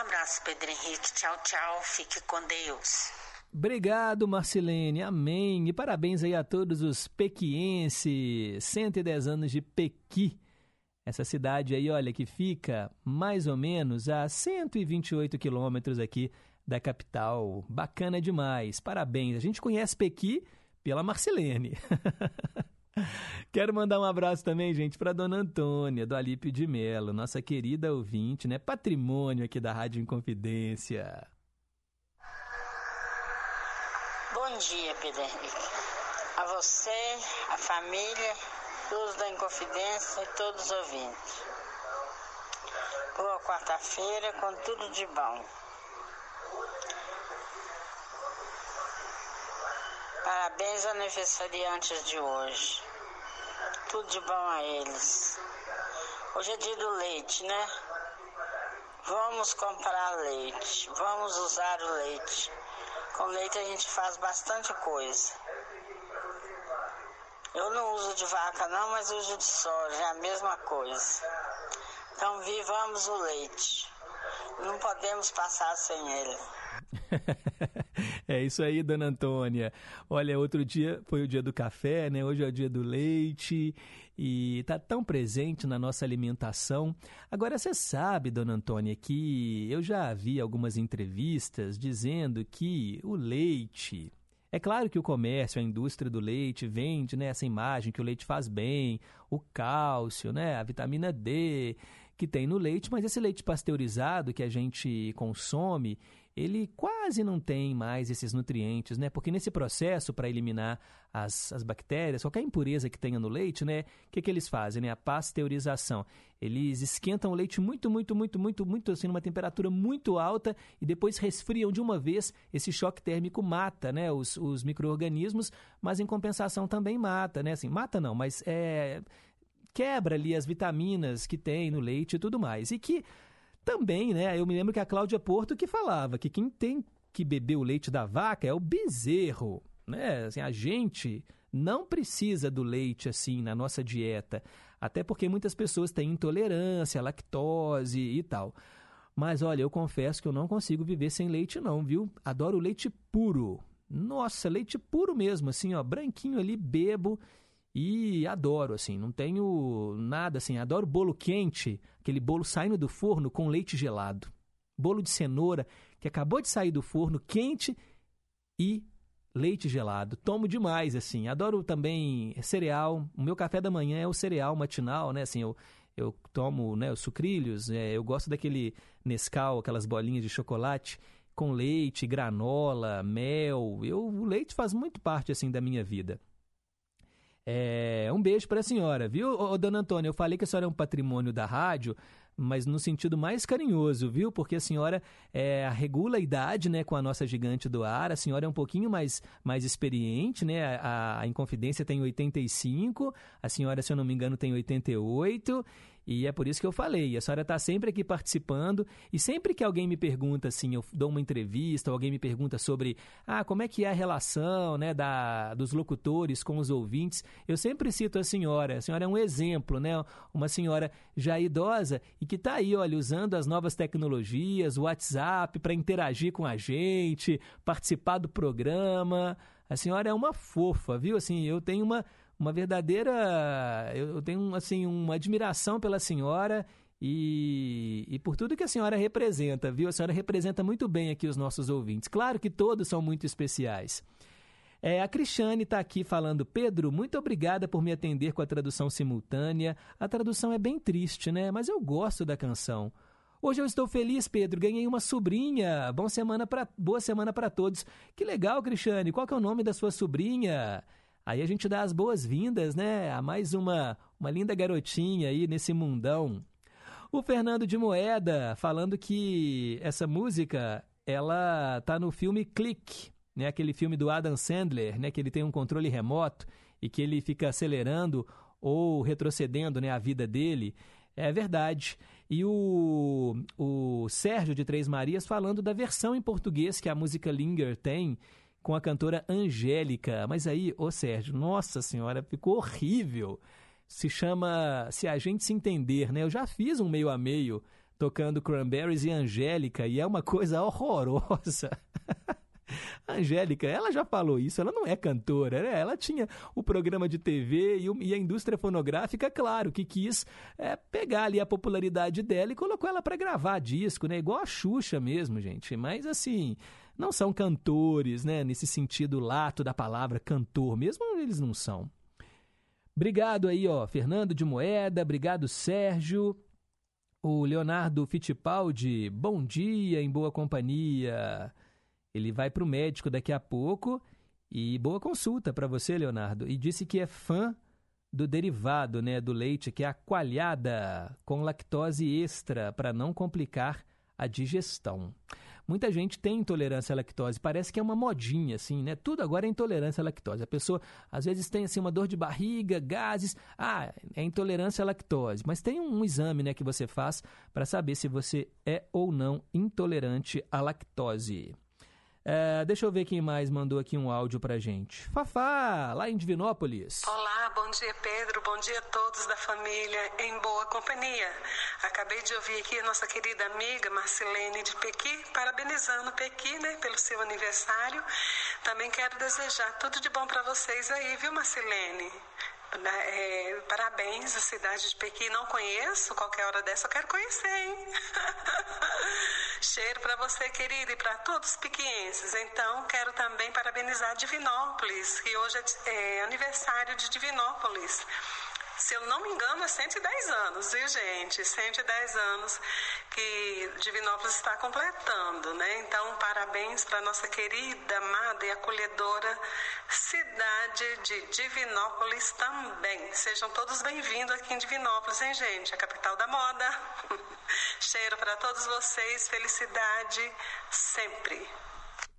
Abraço, Pedro Henrique. Tchau, tchau. Fique com Deus. Obrigado, Marcelene. Amém. E parabéns aí a todos os pequienses. 110 anos de Pequi. Essa cidade aí, olha, que fica mais ou menos a 128 quilômetros aqui da capital. Bacana demais. Parabéns. A gente conhece Pequi pela Marcelene. Quero mandar um abraço também, gente, para dona Antônia, do Alípio de Melo, nossa querida ouvinte, né? Patrimônio aqui da Rádio Inconfidência. Bom dia, Pedro Henrique. A você, a família, todos da Inconfidência e todos os ouvintes. Boa quarta-feira com tudo de bom. Parabéns aniversariantes de hoje. Tudo de bom a eles. Hoje é dia do leite, né? Vamos comprar leite. Vamos usar o leite. Com leite a gente faz bastante coisa. Eu não uso de vaca não, mas uso de soja, é a mesma coisa. Então vivamos o leite. Não podemos passar sem ele. É isso aí, dona Antônia. Olha, outro dia foi o dia do café, né? Hoje é o dia do leite e está tão presente na nossa alimentação. Agora, você sabe, dona Antônia, que eu já vi algumas entrevistas dizendo que o leite. É claro que o comércio, a indústria do leite vende né, essa imagem que o leite faz bem, o cálcio, né, a vitamina D que tem no leite, mas esse leite pasteurizado que a gente consome, ele quase não tem mais esses nutrientes, né? Porque nesse processo para eliminar as, as bactérias, qualquer impureza que tenha no leite, né? O que, que eles fazem, né? A pasteurização. Eles esquentam o leite muito, muito, muito, muito, muito, assim, numa temperatura muito alta e depois resfriam de uma vez. Esse choque térmico mata, né? Os, os micro-organismos, mas em compensação também mata, né? Assim, mata não, mas é quebra ali as vitaminas que tem no leite e tudo mais. E que também, né? Eu me lembro que a Cláudia Porto que falava que quem tem que beber o leite da vaca é o bezerro, né? Assim, a gente não precisa do leite assim na nossa dieta, até porque muitas pessoas têm intolerância lactose e tal. Mas olha, eu confesso que eu não consigo viver sem leite não, viu? Adoro leite puro. Nossa, leite puro mesmo, assim, ó, branquinho ali, bebo e adoro, assim, não tenho nada assim. Adoro bolo quente, aquele bolo saindo do forno com leite gelado. Bolo de cenoura que acabou de sair do forno, quente e leite gelado. Tomo demais, assim. Adoro também cereal. O meu café da manhã é o cereal matinal, né? Assim, eu, eu tomo né, os sucrilhos, é, eu gosto daquele Nescau, aquelas bolinhas de chocolate com leite, granola, mel. Eu, o leite faz muito parte, assim, da minha vida. É, um beijo para a senhora, viu, ô, dona Antônia? Eu falei que a senhora é um patrimônio da rádio, mas no sentido mais carinhoso, viu? Porque a senhora é, regula a idade, né, com a nossa gigante do ar. A senhora é um pouquinho mais, mais experiente, né? A, a Inconfidência tem 85, a senhora, se eu não me engano, tem 88. E é por isso que eu falei, a senhora está sempre aqui participando e sempre que alguém me pergunta assim, eu dou uma entrevista, alguém me pergunta sobre ah, como é que é a relação né, da, dos locutores com os ouvintes, eu sempre cito a senhora. A senhora é um exemplo, né? Uma senhora já idosa e que está aí, olha, usando as novas tecnologias, o WhatsApp para interagir com a gente, participar do programa. A senhora é uma fofa, viu? Assim, eu tenho uma uma verdadeira. Eu tenho assim uma admiração pela senhora e, e por tudo que a senhora representa, viu? A senhora representa muito bem aqui os nossos ouvintes. Claro que todos são muito especiais. É, a Cristiane está aqui falando, Pedro, muito obrigada por me atender com a tradução simultânea. A tradução é bem triste, né? Mas eu gosto da canção. Hoje eu estou feliz, Pedro. Ganhei uma sobrinha. Bom semana pra, boa semana para todos. Que legal, Cristiane. Qual que é o nome da sua sobrinha? Aí a gente dá as boas-vindas, né? A mais uma, uma linda garotinha aí nesse mundão. O Fernando de Moeda falando que essa música ela tá no filme Click, né? Aquele filme do Adam Sandler, né? Que ele tem um controle remoto e que ele fica acelerando ou retrocedendo, né? A vida dele. É verdade. E o, o Sérgio de Três Marias falando da versão em português que a música Linger tem com a cantora Angélica. Mas aí, ô Sérgio, nossa senhora, ficou horrível. Se chama Se a Gente Se Entender, né? Eu já fiz um meio a meio tocando Cranberries e Angélica e é uma coisa horrorosa. Angélica, ela já falou isso, ela não é cantora, né? Ela tinha o programa de TV e, e a indústria fonográfica, claro, que quis é, pegar ali a popularidade dela e colocou ela para gravar disco, né? Igual a Xuxa mesmo, gente. Mas assim, não são cantores, né? Nesse sentido lato da palavra cantor, mesmo eles não são. Obrigado aí, ó, Fernando de Moeda, obrigado, Sérgio. O Leonardo Fittipaldi, bom dia, em boa companhia. Ele vai para o médico daqui a pouco e boa consulta para você, Leonardo. E disse que é fã do derivado, né, do leite, que é a coalhada com lactose extra para não complicar a digestão. Muita gente tem intolerância à lactose, parece que é uma modinha assim, né? Tudo agora é intolerância à lactose. A pessoa às vezes tem assim uma dor de barriga, gases, ah, é intolerância à lactose, mas tem um exame, né, que você faz para saber se você é ou não intolerante à lactose. É, deixa eu ver quem mais mandou aqui um áudio pra gente. Fafá, lá em Divinópolis. Olá, bom dia Pedro, bom dia a todos da família em boa companhia. Acabei de ouvir aqui a nossa querida amiga Marcelene de Pequi, parabenizando Pequi, né, pelo seu aniversário. Também quero desejar tudo de bom para vocês aí, viu, Marcelene? É, parabéns, a cidade de Pequi não conheço, qualquer hora dessa eu quero conhecer, hein? Cheiro para você, querida, e para todos os piquienses. Então, quero também parabenizar Divinópolis, que hoje é, é aniversário de Divinópolis. Se eu não me engano, é 110 anos, viu, gente? 110 anos que Divinópolis está completando, né? Então, parabéns para nossa querida, amada e acolhedora cidade de Divinópolis também. Sejam todos bem-vindos aqui em Divinópolis, hein, gente? A capital da moda. Cheiro para todos vocês, felicidade sempre.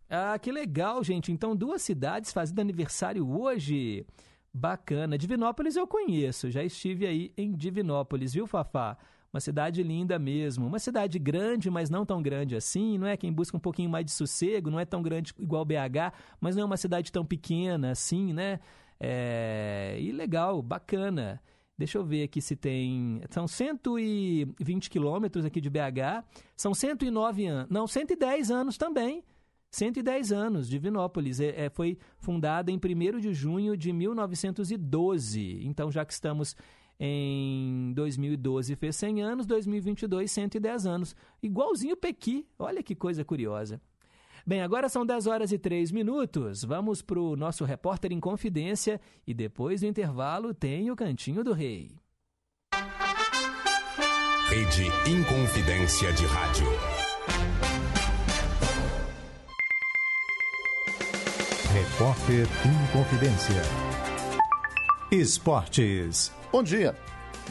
Ah, que legal, gente. Então, duas cidades fazendo aniversário hoje. Bacana. Divinópolis eu conheço, já estive aí em Divinópolis, viu, Fafá? Uma cidade linda mesmo. Uma cidade grande, mas não tão grande assim, não é? Quem busca um pouquinho mais de sossego, não é tão grande igual BH, mas não é uma cidade tão pequena assim, né? É... E legal, bacana. Deixa eu ver aqui se tem. São 120 quilômetros aqui de BH. São 109 anos. Não, 110 anos também. 110 anos, Divinópolis. É, é, foi fundada em 1 de junho de 1912. Então, já que estamos em 2012, fez 100 anos, 2022, 110 anos. Igualzinho Pequi. Olha que coisa curiosa. Bem, agora são 10 horas e 3 minutos. Vamos para o nosso repórter em confidência e depois do intervalo tem o Cantinho do Rei. Rede Inconfidência de Rádio. Repórter em Confidência. Esportes. Bom dia.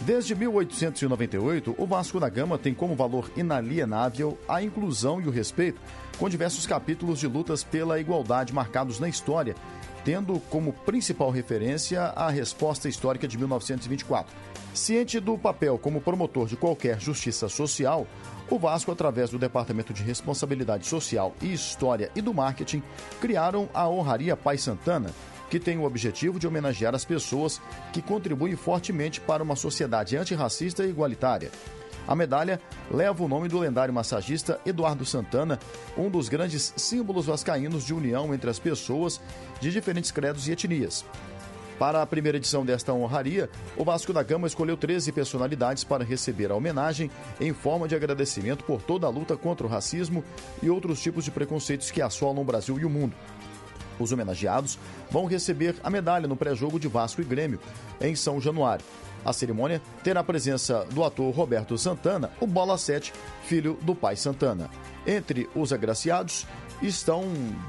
Desde 1898, o Vasco da Gama tem como valor inalienável a inclusão e o respeito, com diversos capítulos de lutas pela igualdade marcados na história, tendo como principal referência a resposta histórica de 1924. Ciente do papel como promotor de qualquer justiça social, o Vasco, através do Departamento de Responsabilidade Social e História e do Marketing, criaram a Honraria Pai Santana, que tem o objetivo de homenagear as pessoas que contribuem fortemente para uma sociedade antirracista e igualitária. A medalha leva o nome do lendário massagista Eduardo Santana, um dos grandes símbolos vascaínos de união entre as pessoas de diferentes credos e etnias. Para a primeira edição desta honraria, o Vasco da Gama escolheu 13 personalidades para receber a homenagem em forma de agradecimento por toda a luta contra o racismo e outros tipos de preconceitos que assolam o Brasil e o mundo. Os homenageados vão receber a medalha no pré-jogo de Vasco e Grêmio, em São Januário. A cerimônia terá a presença do ator Roberto Santana, o Bola 7, filho do pai Santana. Entre os agraciados estão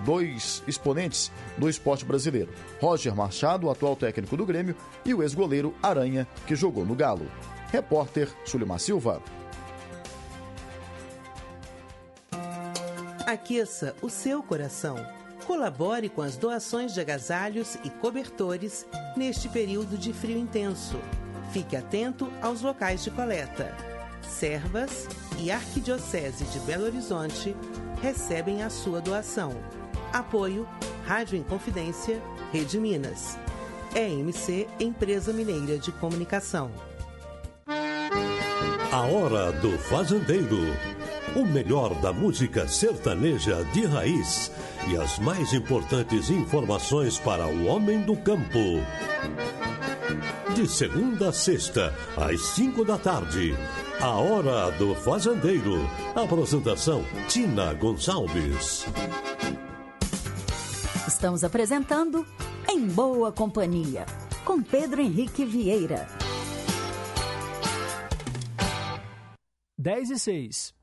dois exponentes do esporte brasileiro: Roger Machado, atual técnico do Grêmio, e o ex-goleiro Aranha, que jogou no Galo. Repórter Sulimar Silva. Aqueça o seu coração. Colabore com as doações de agasalhos e cobertores neste período de frio intenso. Fique atento aos locais de coleta. Servas e Arquidiocese de Belo Horizonte recebem a sua doação. Apoio Rádio Inconfidência, Rede Minas. EMC Empresa Mineira de Comunicação. A Hora do Fazendeiro. O melhor da música sertaneja de raiz e as mais importantes informações para o homem do campo. De segunda a sexta, às cinco da tarde. A Hora do Fazendeiro. Apresentação: Tina Gonçalves. Estamos apresentando Em Boa Companhia, com Pedro Henrique Vieira. 10 e 6.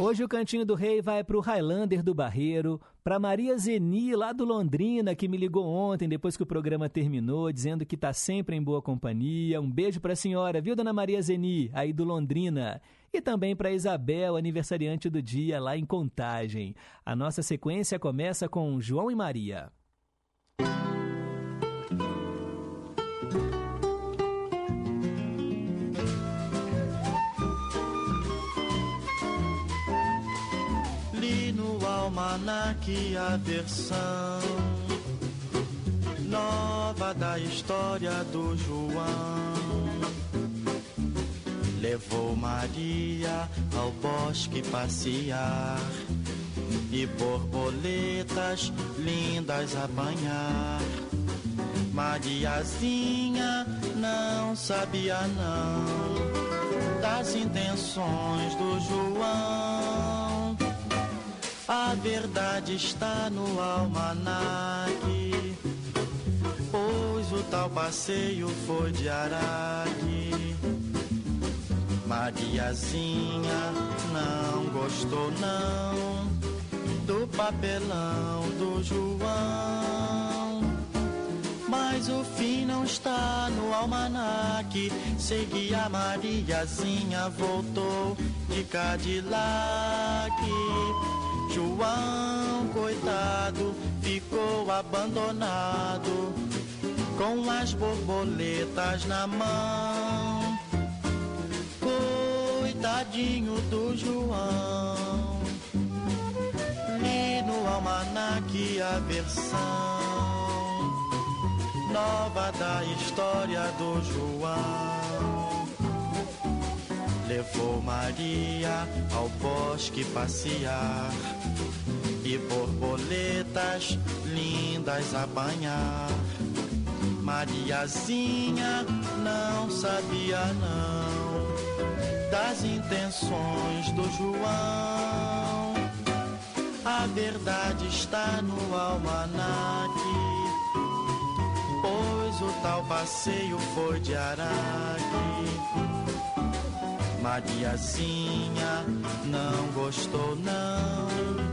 Hoje o Cantinho do Rei vai para o Highlander do Barreiro, para Maria Zeni, lá do Londrina, que me ligou ontem, depois que o programa terminou, dizendo que está sempre em boa companhia. Um beijo para a senhora, viu, dona Maria Zeni, aí do Londrina. E também para Isabel, aniversariante do dia, lá em Contagem. A nossa sequência começa com João e Maria. Li almanaque a versão nova da história do João. Levou Maria ao bosque passear e borboletas lindas apanhar. Mariazinha não sabia não das intenções do João. A verdade está no almanaque, pois o tal passeio foi de Araque. Mariazinha não gostou não do papelão do João. Mas o fim não está no almanaque. Sei que a Mariazinha voltou de Cadillac. João, coitado, ficou abandonado com as borboletas na mão. Coitadinho do João. Li no almanaque a versão nova da história do João. Levou Maria ao bosque passear e borboletas lindas apanhar. Mariazinha não sabia não das intenções do João. A verdade está no almanaque, pois o tal passeio foi de Araque. Mariazinha não gostou não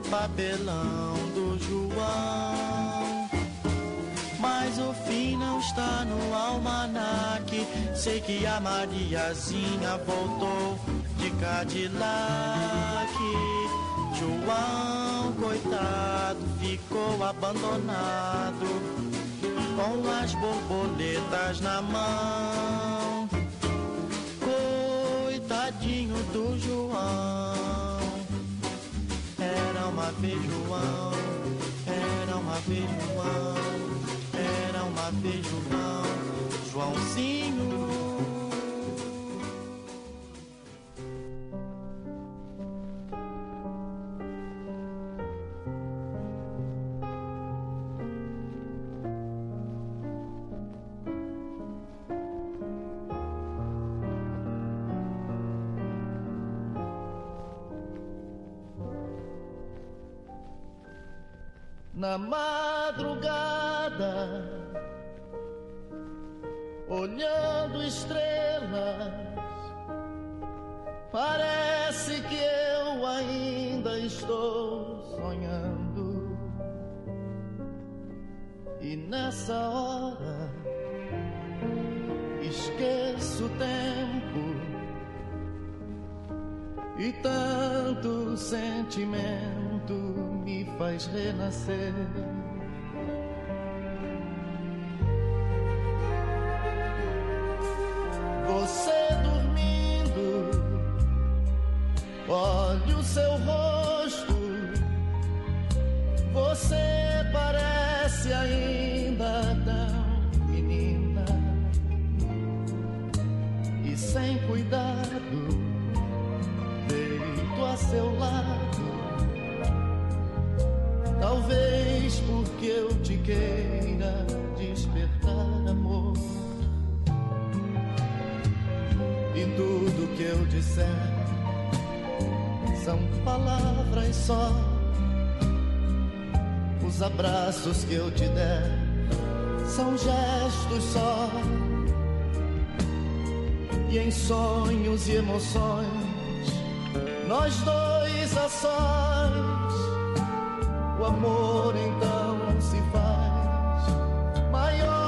papelão do João. Mas o fim não está no almanaque. Sei que a Mariazinha voltou de Cadillac. João, coitado, ficou abandonado com as borboletas na mão. Coitadinho do João. Uma vez João, era uma vez João, era uma vez João, Joãozinho. Na madrugada, olhando estrelas. Parece que eu ainda estou sonhando. E nessa hora esqueço o tempo e tanto sentimento me faz renascer. Você dormindo, olha o seu rosto. Você parece ainda tão menina e sem cuidado, deito a seu lado. Talvez porque eu te queira despertar amor. E tudo que eu disser são palavras só. Os abraços que eu te der são gestos só. E em sonhos e emoções, nós dois a sós, o amor então se faz maior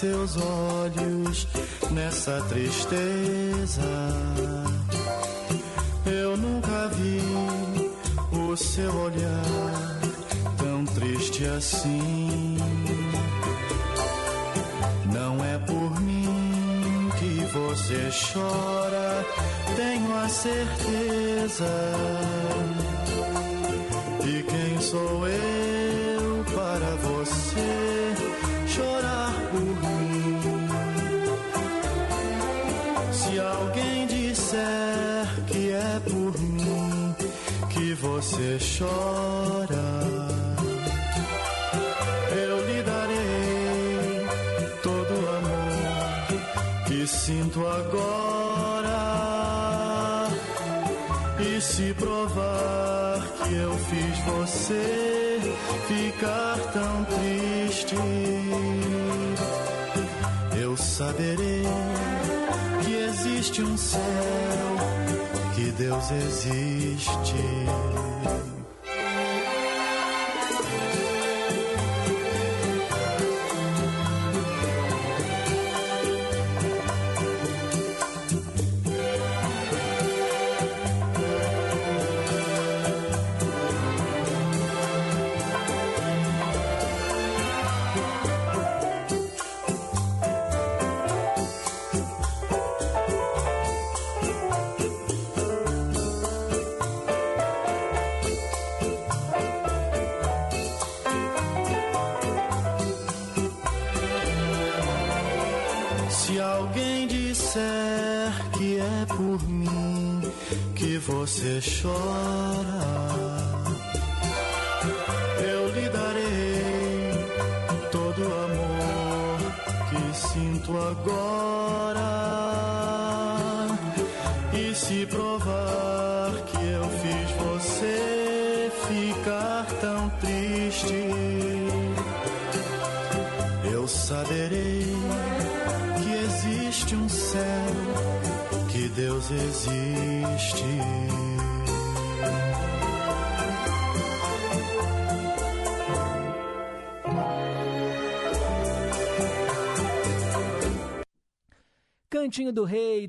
seus olhos nessa tristeza? Eu nunca vi o seu olhar tão triste assim. Não é por mim que você chora, tenho a certeza. Sinto agora. E se provar que eu fiz você ficar tão triste, eu saberei que existe um céu, que Deus existe.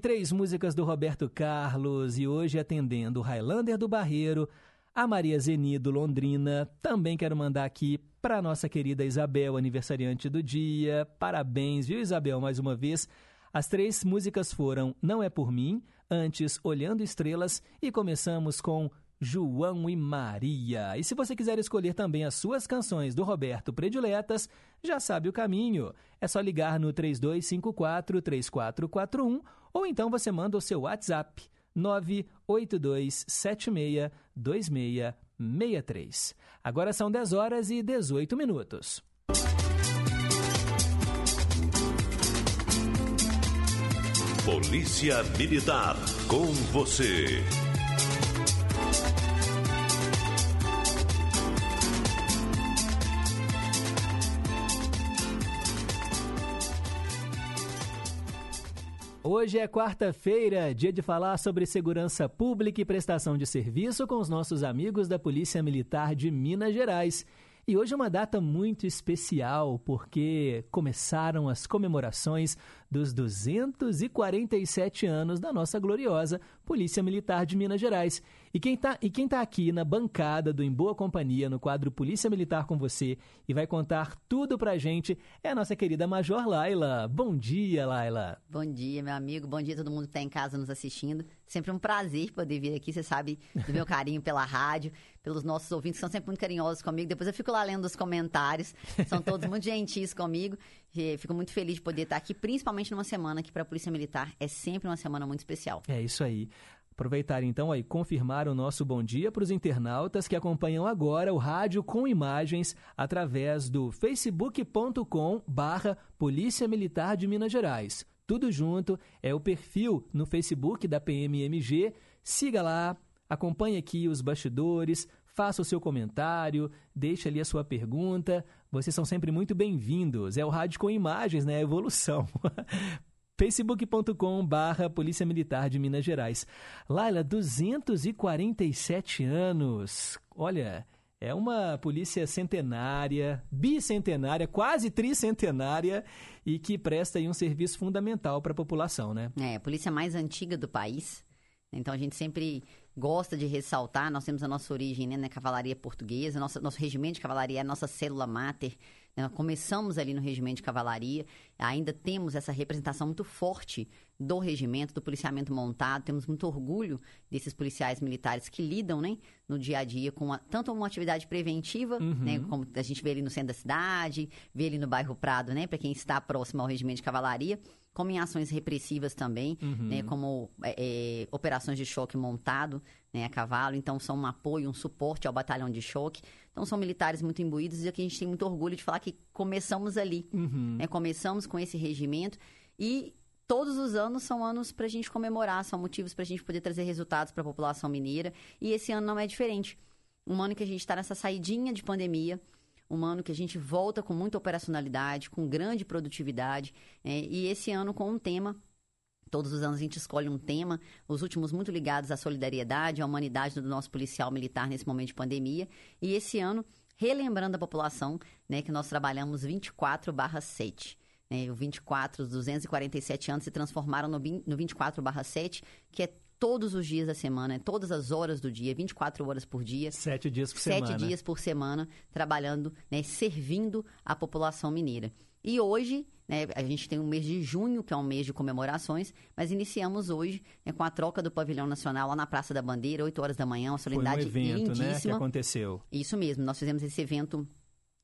Três músicas do Roberto Carlos e hoje atendendo o Highlander do Barreiro, a Maria Zeni do Londrina. Também quero mandar aqui para nossa querida Isabel, aniversariante do dia. Parabéns, viu, Isabel, mais uma vez. As três músicas foram Não é por mim, antes Olhando Estrelas e começamos com João e Maria. E se você quiser escolher também as suas canções do Roberto prediletas, já sabe o caminho. É só ligar no 3254-3441 ou então você manda o seu WhatsApp 982762663. Agora são 10 horas e 18 minutos. Polícia Militar, com você. Hoje é quarta-feira, dia de falar sobre segurança pública e prestação de serviço com os nossos amigos da Polícia Militar de Minas Gerais. E hoje é uma data muito especial porque começaram as comemorações dos 247 anos da nossa gloriosa Polícia Militar de Minas Gerais. E quem está tá aqui na bancada do Em Boa Companhia, no quadro Polícia Militar com você, e vai contar tudo pra gente, é a nossa querida Major Laila. Bom dia, Laila. Bom dia, meu amigo. Bom dia a todo mundo que está em casa nos assistindo. Sempre um prazer poder vir aqui. Você sabe do meu carinho pela rádio, pelos nossos ouvintes, que são sempre muito carinhosos comigo. Depois eu fico lá lendo os comentários. São todos muito gentis comigo. Fico muito feliz de poder estar aqui, principalmente numa semana que para a Polícia Militar é sempre uma semana muito especial. É isso aí. Aproveitar então aí, confirmar o nosso bom dia para os internautas que acompanham agora o rádio com imagens através do facebook.com barra Polícia Militar de Minas Gerais. Tudo junto, é o perfil no Facebook da PMMG. Siga lá, acompanhe aqui os bastidores, faça o seu comentário, deixe ali a sua pergunta. Vocês são sempre muito bem-vindos. É o rádio com imagens, né? É evolução. facebook.com barra Polícia Militar de Minas Gerais. Laila, 247 anos. Olha, é uma polícia centenária, bicentenária, quase tricentenária e que presta um serviço fundamental para a população, né? É, a polícia mais antiga do país. Então a gente sempre gosta de ressaltar, nós temos a nossa origem né, na cavalaria portuguesa, nosso, nosso regimento de cavalaria é a nossa célula máter, né? Começamos ali no regimento de cavalaria, ainda temos essa representação muito forte do regimento, do policiamento montado, temos muito orgulho desses policiais militares que lidam, né, no dia a dia com a, tanto uma atividade preventiva, Uhum. né, como a gente vê ali no centro da cidade, vê ali no bairro Prado, né, para quem está próximo ao regimento de cavalaria, como em ações repressivas também, Uhum. né, como é, é, operações de choque montado né, a cavalo. Então, são um apoio, um suporte ao batalhão de choque. Então, são militares muito imbuídos e aqui a gente tem muito orgulho de falar que começamos ali. Uhum. né, começamos com esse regimento e todos os anos são anos para a gente comemorar, são motivos para a gente poder trazer resultados para a população mineira. E esse ano não é diferente. Um ano que a gente está nessa saidinha de pandemia, um ano que a gente volta com muita operacionalidade, com grande produtividade, né, e esse ano com um tema Todos os anos a gente escolhe um tema, os últimos muito ligados à solidariedade, à humanidade do nosso policial militar nesse momento de pandemia. E esse ano, relembrando a população, né, que nós trabalhamos 24 7. Né, o 24, os 247 anos se transformaram no, no 24 7, que é todos os dias da semana, todas as horas do dia, 24 horas por dia. Sete dias por Sete semana. dias por semana, trabalhando, né, servindo a população mineira. E hoje, né, a gente tem o mês de junho, que é um mês de comemorações, mas iniciamos hoje né, com a troca do pavilhão nacional lá na Praça da Bandeira, 8 horas da manhã, uma Foi um solenidade evento, né, que lindíssima. aconteceu. Isso mesmo, nós fizemos esse evento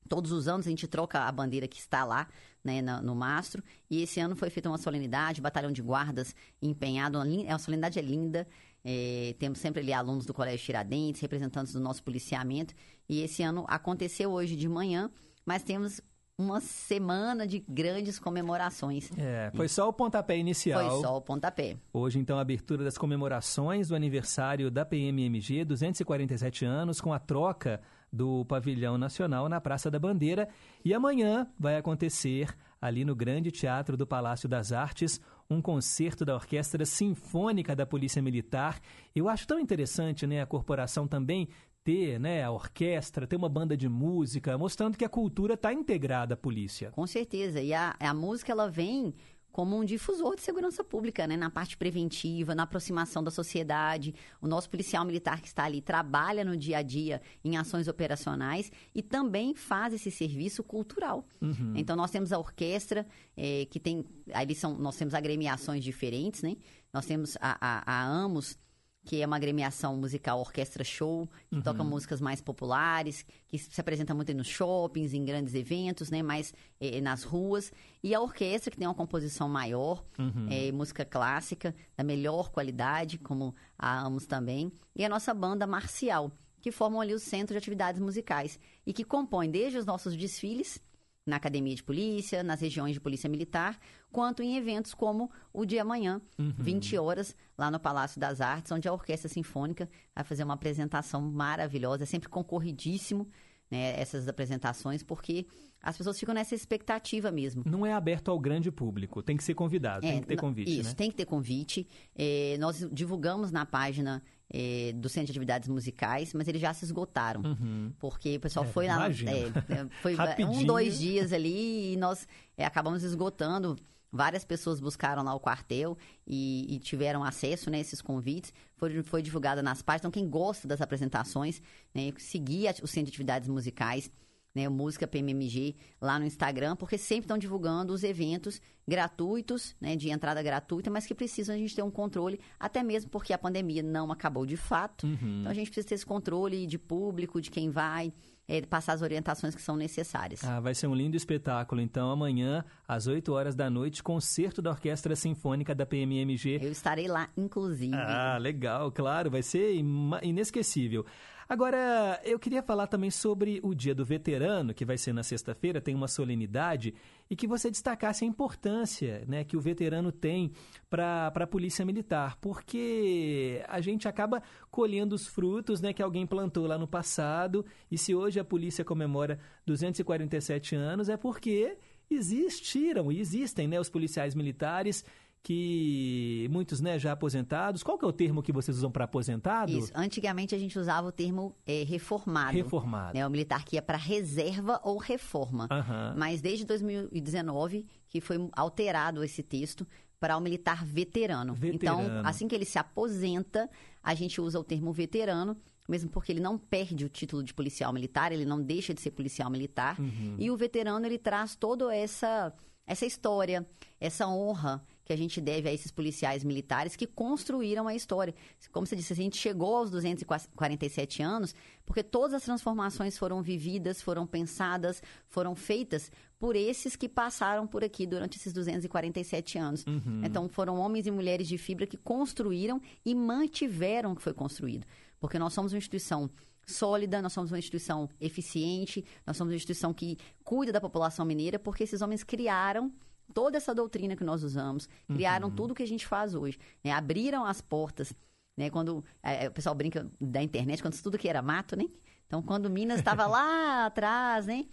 todos os anos, a gente troca a bandeira que está lá né, na- no mastro, e esse ano foi feita uma solenidade, batalhão de guardas empenhado, uma é, a solenidade é linda, é, temos sempre ali alunos do Colégio Tiradentes, representantes do nosso policiamento, e esse ano aconteceu hoje de manhã, mas temos uma semana de grandes comemorações. É, foi só o pontapé inicial. Foi só o pontapé. Hoje, então, a abertura das comemorações do aniversário da PMMG, 247 anos, com a troca do pavilhão nacional na Praça da Bandeira. E amanhã vai acontecer, ali no Grande Teatro do Palácio das Artes, um concerto da Orquestra Sinfônica da Polícia Militar. Eu acho tão interessante né, a corporação também ter né, a orquestra, ter uma banda de música, mostrando que a cultura está integrada à polícia. Com certeza. E a, a música, ela vem como um difusor de segurança pública, né? Na parte preventiva, na aproximação da sociedade. O nosso policial militar que está ali trabalha no dia a dia em ações operacionais e também faz esse serviço cultural. Uhum. Então, nós temos a orquestra, eh, que tem... Ali são, nós temos agremiações diferentes, né? Nós temos a, a, a AMOS, que é uma agremiação musical orquestra show, que Uhum. toca músicas mais populares, que se apresenta muito nos shoppings, em grandes eventos, né, mais eh, nas ruas. E a orquestra, que tem uma composição maior, Uhum. eh, música clássica, da melhor qualidade, como a AMOS também. E a nossa banda marcial, que formam ali o centro de atividades musicais e que compõem desde os nossos desfiles na academia de polícia, nas regiões de polícia militar, quanto em eventos como o de amanhã, Uhum. 20 horas, lá no Palácio das Artes, onde a Orquestra Sinfônica vai fazer uma apresentação maravilhosa, é sempre concorridíssimo, né, essas apresentações, porque as pessoas ficam nessa expectativa mesmo. Não é aberto ao grande público, tem que ser convidado, tem É, que ter convite, Isso, né? tem que ter convite. É, nós divulgamos na página é, do Centro de Atividades Musicais, mas eles já se esgotaram. Uhum. Porque o pessoal É, foi lá. é, foi um, dois dias ali e nós é, acabamos esgotando. Várias pessoas buscaram lá o quartel e, e tiveram acesso né, a esses convites. Foi, foi divulgada nas páginas. Então, quem gosta das apresentações, né, seguir o Centro de Atividades Musicais, né, Música PMMG lá no Instagram, porque sempre estão divulgando os eventos gratuitos, né, de entrada gratuita, mas que precisam a gente ter um controle, até mesmo porque a pandemia não acabou de fato. Uhum. Então a gente precisa ter esse controle de público, de quem vai, eh, passar as orientações que são necessárias. Ah, vai ser um lindo espetáculo. Então, amanhã, às 8 horas da noite, concerto da Orquestra Sinfônica da PMMG. Eu estarei lá, inclusive. Ah, legal, claro, vai ser inesquecível. Agora, eu queria falar também sobre o Dia do Veterano, que vai ser na sexta-feira, tem uma solenidade, e que você destacasse a importância né, que o veterano tem para a Polícia Militar, porque a gente acaba colhendo os frutos né, que alguém plantou lá no passado, e se hoje a polícia comemora 247 anos, é porque existiram e existem né, os policiais militares que muitos né, já aposentados. Qual que é o termo que vocês usam para aposentado? Isso. Antigamente a gente usava o termo eh, reformado. Reformado. Né? O militar que ia para reserva ou reforma. Aham. Mas desde 2019 que foi alterado esse texto para o militar veterano. Veterano. Então, assim que ele se aposenta, a gente usa o termo veterano mesmo porque ele não perde o título de policial militar, ele não deixa de ser policial militar. Uhum. E o veterano, ele traz toda essa, essa história, essa honra que a gente deve a esses policiais militares que construíram a história. Como você disse, a gente chegou aos 247 anos porque todas as transformações foram vividas, foram pensadas, foram feitas por esses que passaram por aqui durante esses 247 anos. Uhum. Então, foram homens e mulheres de fibra que construíram e mantiveram o que foi construído. Porque nós somos uma instituição sólida, nós somos uma instituição eficiente, nós somos uma instituição que cuida da população mineira, porque esses homens criaram toda essa doutrina que nós usamos, criaram Uhum. tudo que a gente faz hoje, né? abriram as portas, né? Quando é, o pessoal brinca da internet, quando tudo que era mato, né? Então, quando Minas estava lá atrás, né?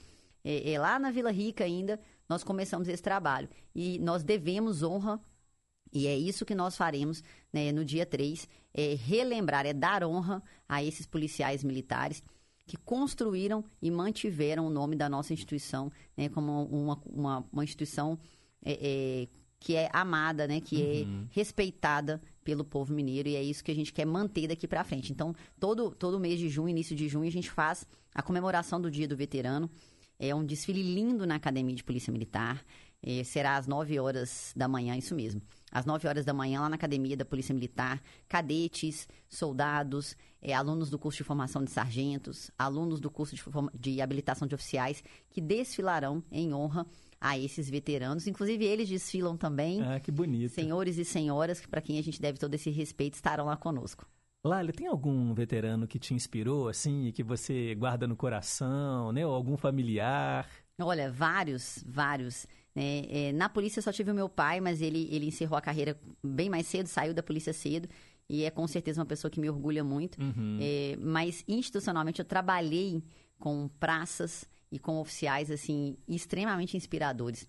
É, é, lá na Vila Rica ainda, nós começamos esse trabalho. E nós devemos honra e é isso que nós faremos né, no dia 3, é relembrar, é dar honra a esses policiais militares que construíram e mantiveram o nome da nossa instituição né, como uma, uma, uma instituição é, é, que é amada, né, que Uhum. é respeitada pelo povo mineiro e é isso que a gente quer manter daqui para frente. Então, todo, todo mês de junho, início de junho, a gente faz a comemoração do Dia do Veterano. É um desfile lindo na Academia de Polícia Militar. Eh, será às 9 horas da manhã, isso mesmo. Às 9 horas da manhã, lá na Academia da Polícia Militar, cadetes, soldados, eh, alunos do curso de formação de sargentos, alunos do curso de, de habilitação de oficiais, que desfilarão em honra a esses veteranos. Inclusive, eles desfilam também. Ah, que bonito. Senhores e senhoras, que para quem a gente deve todo esse respeito, estarão lá conosco. Lália, tem algum veterano que te inspirou, assim, e que você guarda no coração, né? Ou algum familiar? Olha, vários, vários. né? É, na polícia só tive o meu pai, mas ele, ele encerrou a carreira bem mais cedo, saiu da polícia cedo. E é com certeza uma pessoa que me orgulha muito. Uhum. É, mas institucionalmente eu trabalhei com praças e com oficiais, assim, extremamente inspiradores.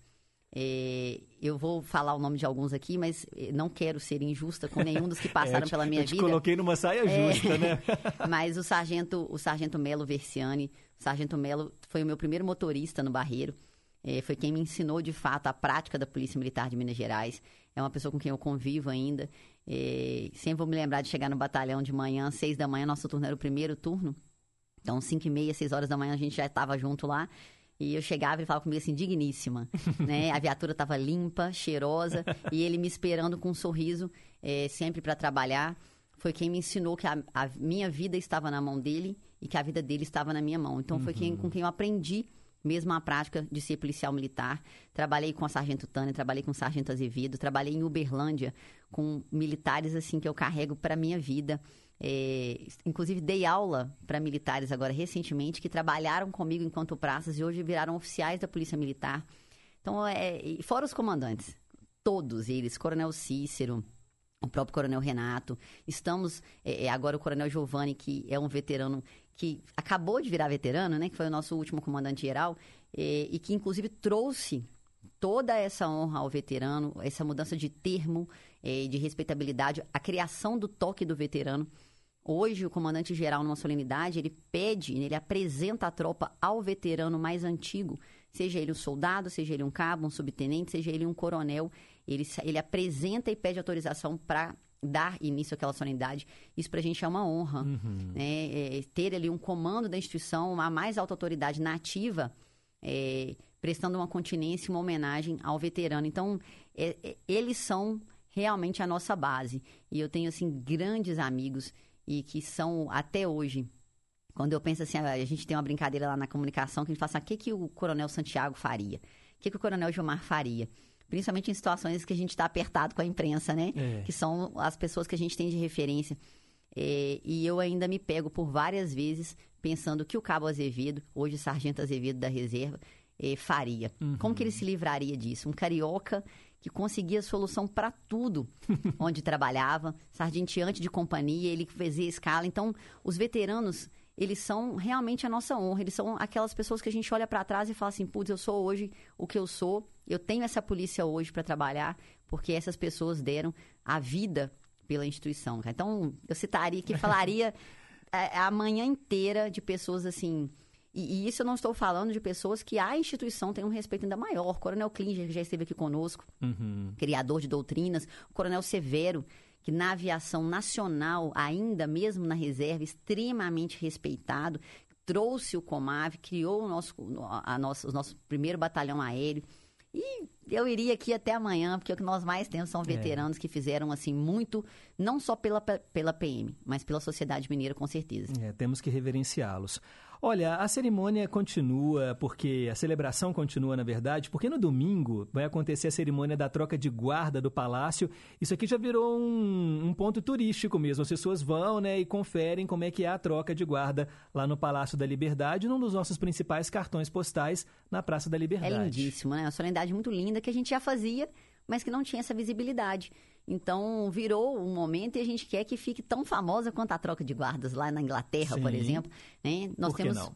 É, eu vou falar o nome de alguns aqui, mas eh, não quero ser injusta com nenhum dos que passaram É, te- pela minha eu te vida. coloquei numa saia É. justa, né? Mas o sargento, o sargento Melo Versiani, o sargento Melo foi o meu primeiro motorista no Barreiro. É, foi quem me ensinou de fato a prática da Polícia Militar de Minas Gerais. É uma pessoa com quem eu convivo ainda. É, sempre vou me lembrar de chegar no batalhão de manhã, seis da manhã, nosso turno era o primeiro turno. Então, cinco e meia, seis horas da manhã, a gente já estava junto lá. E eu chegava e ele falava comigo assim, digníssima. né? A viatura estava limpa, cheirosa, e ele me esperando com um sorriso, é, sempre para trabalhar. Foi quem me ensinou que a, a minha vida estava na mão dele e que a vida dele estava na minha mão. Então, foi quem, com quem eu aprendi mesmo a prática de ser policial militar. Trabalhei com a Sargento Tânia, trabalhei com o Sargento Azevedo, trabalhei em Uberlândia com militares assim que eu carrego para minha vida. É, inclusive dei aula para militares agora recentemente que trabalharam comigo enquanto praças e hoje viraram oficiais da Polícia Militar. Então, é, fora os comandantes, todos eles, Coronel Cícero, o próprio Coronel Renato. Estamos é, é, agora o Coronel Giovanni, que é um veterano que acabou de virar veterano, né? Que foi o nosso último comandante geral é, e que inclusive trouxe toda essa honra ao veterano, essa mudança de termo, é, de respeitabilidade, a criação do toque do veterano. Hoje, o comandante geral, numa solenidade, ele pede, ele apresenta a tropa ao veterano mais antigo, seja ele um soldado, seja ele um cabo, um subtenente, seja ele um coronel. Ele, ele apresenta e pede autorização para dar início àquela solenidade. Isso para a gente é uma honra. né? É, ter ali um comando da instituição, a mais alta autoridade nativa, é, prestando uma continência, uma homenagem ao veterano. Então, é, é, eles são realmente a nossa base. E eu tenho, assim, grandes amigos e que são, até hoje, quando eu penso assim, a gente tem uma brincadeira lá na comunicação que a gente fala assim, ah, o que, que o Coronel Santiago faria? O que, que o Coronel Gilmar faria? Principalmente em situações que a gente está apertado com a imprensa, né? É. Que são as pessoas que a gente tem de referência. É, e eu ainda me pego por várias vezes pensando que o Cabo Azevedo, hoje Sargento Azevedo da Reserva, eh, faria. Como que ele se livraria disso? Um carioca que conseguia solução para tudo onde trabalhava, sargenteante de companhia, ele fazia escala. Então, os veteranos, eles são realmente a nossa honra. Eles são aquelas pessoas que a gente olha para trás e fala assim: putz, eu sou hoje o que eu sou, eu tenho essa polícia hoje para trabalhar, porque essas pessoas deram a vida pela instituição. Então, eu citaria aqui, falaria é, a manhã inteira de pessoas assim. E, e isso eu não estou falando de pessoas que a instituição tem um respeito ainda maior. Coronel Klinger, que já esteve aqui conosco, Uhum. criador de doutrinas, o Coronel Severo, que na aviação nacional, ainda mesmo na reserva, extremamente respeitado, trouxe o Comave, criou o nosso, a nosso, o nosso primeiro batalhão aéreo. E eu iria aqui até amanhã, porque o que nós mais temos são veteranos é. que fizeram assim muito, não só pela, pela PM, mas pela sociedade mineira, com certeza. É, temos que reverenciá-los. Olha, a cerimônia continua, porque a celebração continua, na verdade, porque no domingo vai acontecer a cerimônia da troca de guarda do palácio. Isso aqui já virou um, um ponto turístico mesmo. As pessoas vão né, e conferem como é que é a troca de guarda lá no Palácio da Liberdade, num dos nossos principais cartões postais na Praça da Liberdade. É lindíssimo, né? Uma solenidade muito linda que a gente já fazia, mas que não tinha essa visibilidade. Então, virou um momento e a gente quer que fique tão famosa quanto a troca de guardas lá na Inglaterra, Sim. por exemplo. Né? Nós por temos. Não?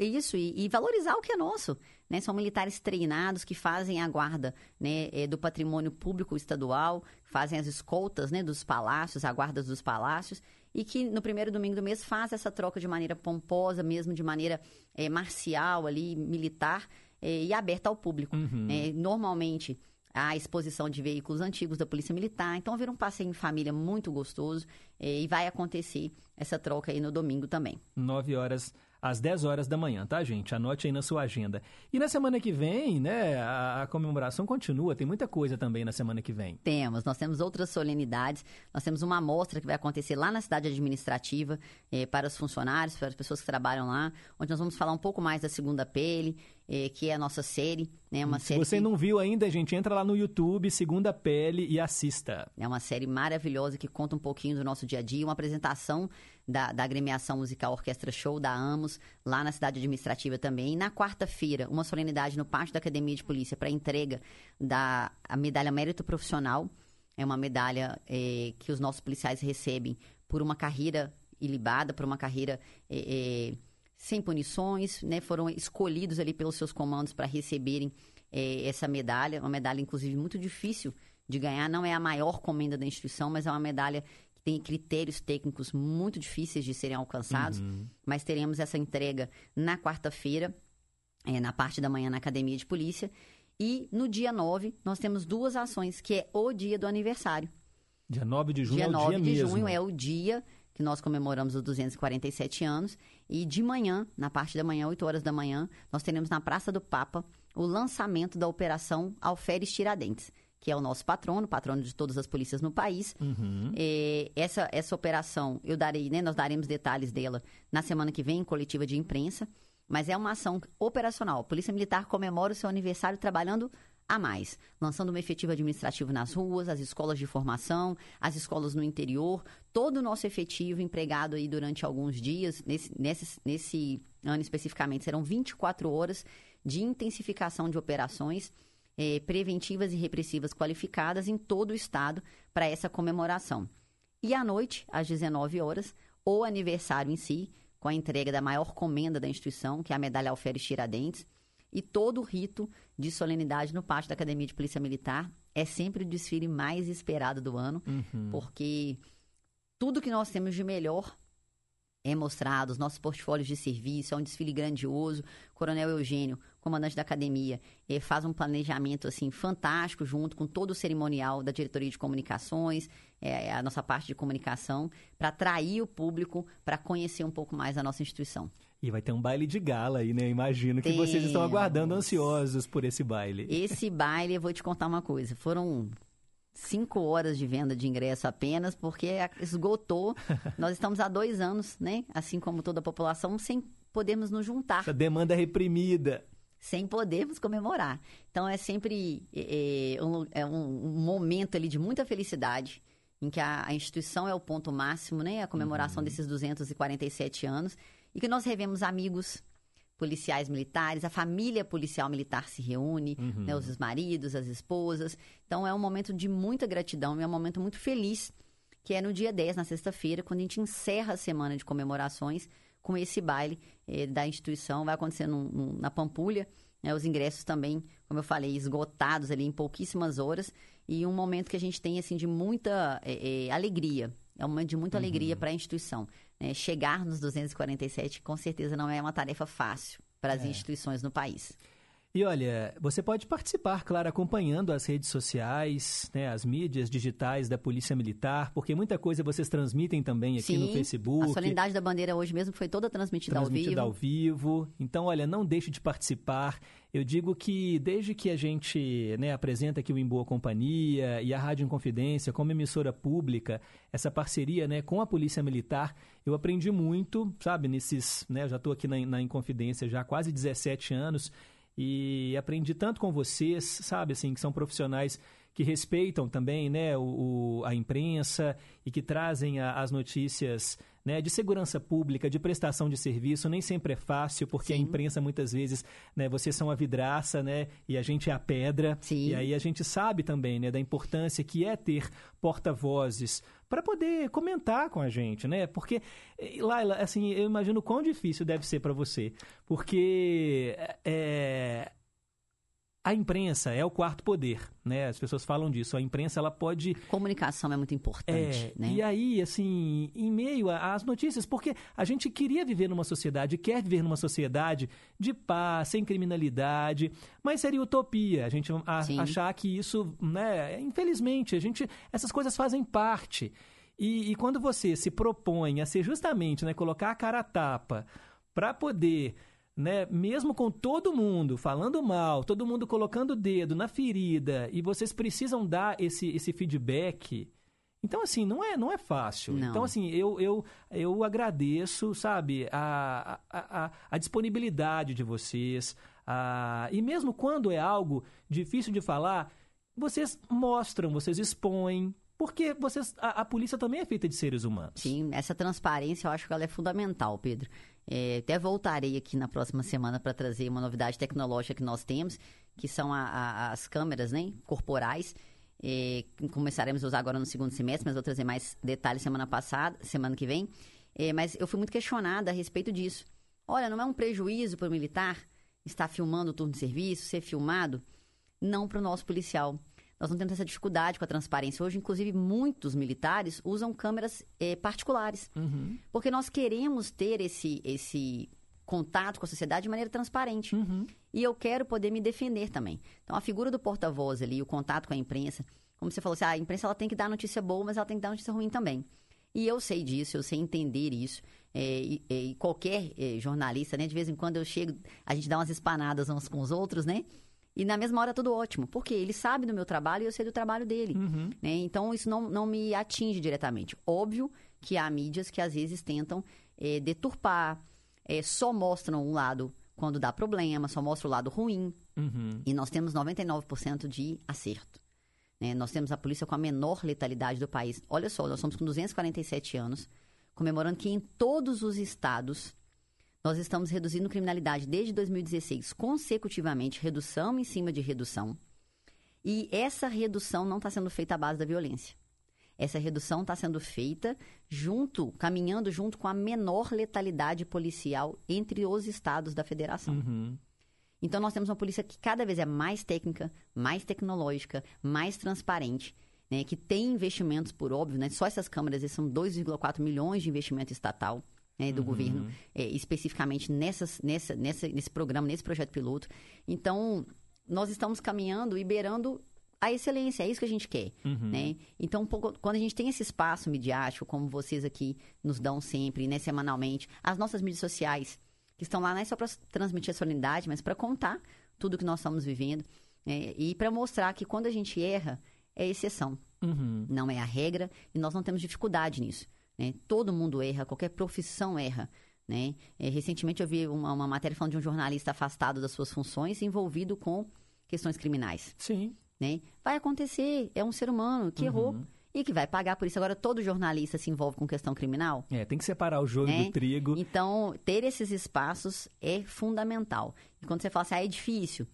Isso, e, e, valorizar o que é nosso. Né? São militares treinados que fazem a guarda né, é, do patrimônio público estadual, fazem as escoltas né, dos palácios, a guarda dos palácios, e que no primeiro domingo do mês faz essa troca de maneira pomposa, mesmo de maneira é, marcial ali, militar, é, e aberta ao público. Uhum. É, normalmente a exposição de veículos antigos da Polícia Militar. Então, haverá um passeio em família muito gostoso eh, e vai acontecer essa troca aí no domingo também. Nove horas às 10 horas da manhã, tá, gente? Anote aí na sua agenda. E na semana que vem, né, a, a, comemoração continua, tem muita coisa também na semana que vem. Temos, nós temos outras solenidades, nós temos uma amostra que vai acontecer lá na cidade administrativa eh, para os funcionários, para as pessoas que trabalham lá, onde nós vamos falar um pouco mais da segunda pele, eh, que é a nossa série, né, uma Se série você que... não viu ainda, gente, entra lá no YouTube, Segunda Pele e assista. É uma série maravilhosa que conta um pouquinho do nosso dia a dia, uma apresentação da, da agremiação musical Orquestra Show da Amos, lá na cidade administrativa também. E na quarta-feira, uma solenidade no pátio da Academia de Polícia para entrega da a medalha Mérito Profissional. É uma medalha é, que os nossos policiais recebem por uma carreira ilibada, por uma carreira é, é, sem punições, né? Foram escolhidos ali pelos seus comandos para receberem essa medalha, uma medalha inclusive muito difícil de ganhar, não é a maior comenda da instituição, mas é uma medalha tem critérios técnicos muito difíceis de serem alcançados, uhum. mas teremos essa entrega na quarta-feira, é, na parte da manhã na Academia de Polícia. E no dia 9, nós temos duas ações, que é o dia do aniversário. Dia 9 de junho dia é o 9 dia de mesmo. junho é o dia que nós comemoramos os 247 anos. E de manhã, na parte da manhã, 8 horas da manhã, nós teremos na Praça do Papa o lançamento da Operação Alferes Tiradentes que é o nosso patrono, patrono de todas as polícias no país. Uhum. É, essa, essa operação, eu darei, né, nós daremos detalhes dela na semana que vem, em coletiva de imprensa, mas é uma ação operacional. A Polícia Militar comemora o seu aniversário trabalhando a mais, lançando um efetivo administrativo nas ruas, as escolas de formação, as escolas no interior, todo o nosso efetivo empregado aí durante alguns dias, nesse, nesse, nesse ano especificamente, serão 24 horas de intensificação de operações eh, preventivas e repressivas qualificadas em todo o estado para essa comemoração. E à noite, às 19 horas, o aniversário em si, com a entrega da maior comenda da instituição, que é a medalha Alferes Tiradentes, e todo o rito de solenidade no pátio da Academia de Polícia Militar. É sempre o desfile mais esperado do ano, uhum. porque tudo que nós temos de melhor é mostrado, os nossos portfólios de serviço, é um desfile grandioso. Coronel Eugênio, comandante da academia, eh, faz um planejamento assim fantástico junto com todo o cerimonial da diretoria de comunicações, eh, a nossa parte de comunicação, para atrair o público para conhecer um pouco mais a nossa instituição. E vai ter um baile de gala aí, né? Imagino que Temos. vocês estão aguardando ansiosos por esse baile. Esse baile, eu vou te contar uma coisa. Foram cinco horas de venda de ingresso apenas, porque esgotou. Nós estamos há dois anos, né? Assim como toda a população, sem podermos nos juntar. A demanda reprimida. Sem podermos comemorar. Então é sempre é, é, um, é um, momento ali de muita felicidade, em que a, a instituição é o ponto máximo, né? A comemoração uhum. desses 247 anos. E que nós revemos amigos, policiais militares, a família policial militar se reúne, uhum. né, os maridos, as esposas. Então é um momento de muita gratidão, é um momento muito feliz, que é no dia 10, na sexta-feira, quando a gente encerra a semana de comemorações com esse baile eh, da instituição. Vai acontecer num, num, na Pampulha. Né, os ingressos também, como eu falei, esgotados ali em pouquíssimas horas. E um momento que a gente tem assim de muita eh, eh, alegria. É um momento de muita uhum. alegria para a instituição. Né? Chegar nos 247 com certeza não é uma tarefa fácil para as é. instituições no país. E olha, você pode participar, claro, acompanhando as redes sociais, né, as mídias digitais da Polícia Militar, porque muita coisa vocês transmitem também aqui Sim, no Facebook. A solenidade da bandeira hoje mesmo foi toda transmitida, transmitida ao vivo. ao vivo. Então, olha, não deixe de participar. Eu digo que desde que a gente né, apresenta aqui o Em Boa Companhia e a Rádio Inconfidência como emissora pública, essa parceria né, com a Polícia Militar, eu aprendi muito, sabe, nesses. Né, eu já estou aqui na, na Inconfidência já há quase 17 anos e aprendi tanto com vocês, sabe, assim, que são profissionais que respeitam também, né, o, o a imprensa e que trazem a, as notícias, né, de segurança pública, de prestação de serviço, nem sempre é fácil, porque Sim. a imprensa muitas vezes, né, vocês são a vidraça, né, e a gente é a pedra, Sim. e aí a gente sabe também, né, da importância que é ter porta-vozes para poder comentar com a gente, né? Porque, Laila, assim, eu imagino quão difícil deve ser para você, porque é, a imprensa é o quarto poder, né? As pessoas falam disso. A imprensa ela pode comunicação é muito importante, é, né? E aí, assim, em meio às notícias, porque a gente queria viver numa sociedade, quer viver numa sociedade de paz, sem criminalidade, mas seria utopia a gente a, achar que isso, né? Infelizmente, a gente essas coisas fazem parte. E, e quando você se propõe a ser justamente, né, colocar a cara a tapa para poder né, mesmo com todo mundo falando mal, todo mundo colocando o dedo na ferida, e vocês precisam dar esse, esse feedback. Então, assim, não é, não é fácil. Não. Então, assim, eu, eu, eu agradeço, sabe, a, a, a, a disponibilidade de vocês. A, e mesmo quando é algo difícil de falar, vocês mostram, vocês expõem, porque vocês, a, a, polícia também é feita de seres humanos. Sim, essa transparência eu acho que ela é fundamental, Pedro. É, até voltarei aqui na próxima semana para trazer uma novidade tecnológica que nós temos, que são a, a, as câmeras né, corporais. É, começaremos a usar agora no segundo semestre, mas vou trazer mais detalhes semana passada, semana que vem. É, mas eu fui muito questionada a respeito disso. Olha, não é um prejuízo para o militar estar filmando o turno de serviço, ser filmado? Não para o nosso policial nós não temos essa dificuldade com a transparência. Hoje, inclusive, muitos militares usam câmeras eh, particulares. Uhum. Porque nós queremos ter esse, esse contato com a sociedade de maneira transparente. Uhum. E eu quero poder me defender também. Então, a figura do porta-voz ali, o contato com a imprensa, como você falou, assim, ah, a imprensa ela tem que dar notícia boa, mas ela tem que dar notícia ruim também. E eu sei disso, eu sei entender isso. É, e, e, qualquer é, jornalista, né? De vez em quando eu chego, a gente dá umas espanadas uns com os outros, né? E na mesma hora tudo ótimo. Porque ele sabe do meu trabalho e eu sei do trabalho dele. Uhum. Né? Então isso não, não me atinge diretamente. Óbvio que há mídias que às vezes tentam é, deturpar, é, só mostram um lado quando dá problema, só mostra o lado ruim. Uhum. E nós temos 99% de acerto. Né? Nós temos a polícia com a menor letalidade do país. Olha só, nós somos com 247 anos, comemorando que em todos os estados nós estamos reduzindo criminalidade desde 2016, consecutivamente, redução em cima de redução. E essa redução não está sendo feita à base da violência. Essa redução está sendo feita junto, caminhando junto com a menor letalidade policial entre os estados da federação. Uhum. Então nós temos uma polícia que cada vez é mais técnica, mais tecnológica, mais transparente, né, que tem investimentos, por óbvio, né, só essas câmeras são 2,4 milhões de investimento estatal né, do Uhum. governo, é, especificamente nessas, nessa, nessa, nesse programa, nesse projeto piloto. Então, nós estamos caminhando e beirando a excelência, é isso que a gente quer. Uhum. Né? Então, quando a gente tem esse espaço midiático, como vocês aqui nos dão sempre, né, semanalmente, as nossas mídias sociais, que estão lá não é só para transmitir a solenidade, mas para contar tudo que nós estamos vivendo né, e para mostrar que quando a gente erra, é exceção, Uhum. não é a regra e nós não temos dificuldade nisso. Né? Todo mundo erra, qualquer profissão erra. Né? É, recentemente eu vi uma, uma matéria falando de um jornalista afastado das suas funções envolvido com questões criminais. Sim. Né? Vai acontecer, é um ser humano que errou Uhum. e que vai pagar por isso. Agora, todo jornalista se envolve com questão criminal. É, tem que separar o joio né? do trigo. Então, ter esses espaços é fundamental. E quando você fala assim, ah, é difícil,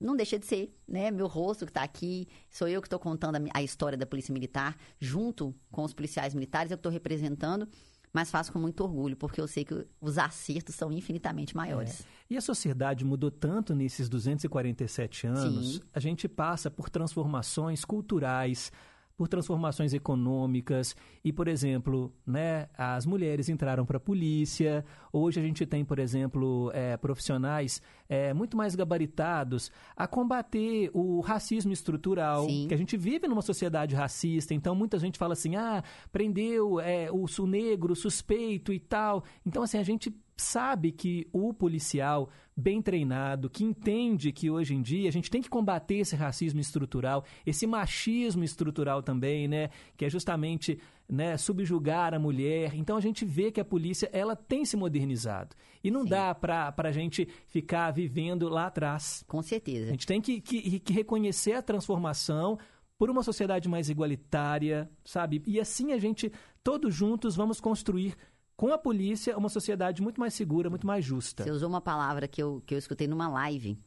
não deixa de ser, né? Meu rosto que está aqui, sou eu que estou contando a, a história da Polícia Militar, junto com os policiais militares, eu que estou representando, mas faço com muito orgulho, porque eu sei que os acertos são infinitamente maiores. E a sociedade mudou tanto nesses 247 anos, Sim. a gente passa por transformações culturais, por transformações econômicas e, por exemplo, né, as mulheres entraram para a polícia. Hoje a gente tem, por exemplo, é, profissionais é, muito mais gabaritados a combater o racismo estrutural, Sim. que a gente vive numa sociedade racista. Então muita gente fala assim, ah, prendeu é, o, o negro suspeito e tal. Então assim a gente sabe que o policial bem treinado, que entende que hoje em dia a gente tem que combater esse racismo estrutural, esse machismo estrutural também, né, que é justamente, né, subjugar a mulher. Então a gente vê que a polícia, ela tem se modernizado. E não dá para a gente ficar vivendo lá atrás. Com certeza. A gente tem que, que, que reconhecer a transformação por uma sociedade mais igualitária, sabe? E assim a gente, todos juntos, vamos construir com a polícia uma sociedade muito mais segura, muito mais justa. Você usou uma palavra que eu, que eu escutei numa live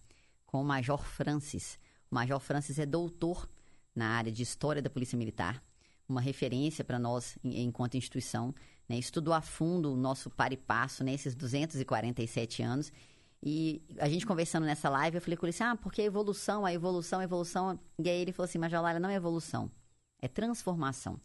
com o Major Francis. O Major Francis é doutor na área de História da Polícia Militar, uma referência para nós enquanto instituição. Né? Estudou a fundo o nosso par e passo nesses 247 anos. E a gente conversando nessa live, eu falei com ele assim, ah, porque a evolução, a evolução, a evolução... E aí ele falou assim, mas Jolara, não é evolução, é transformação.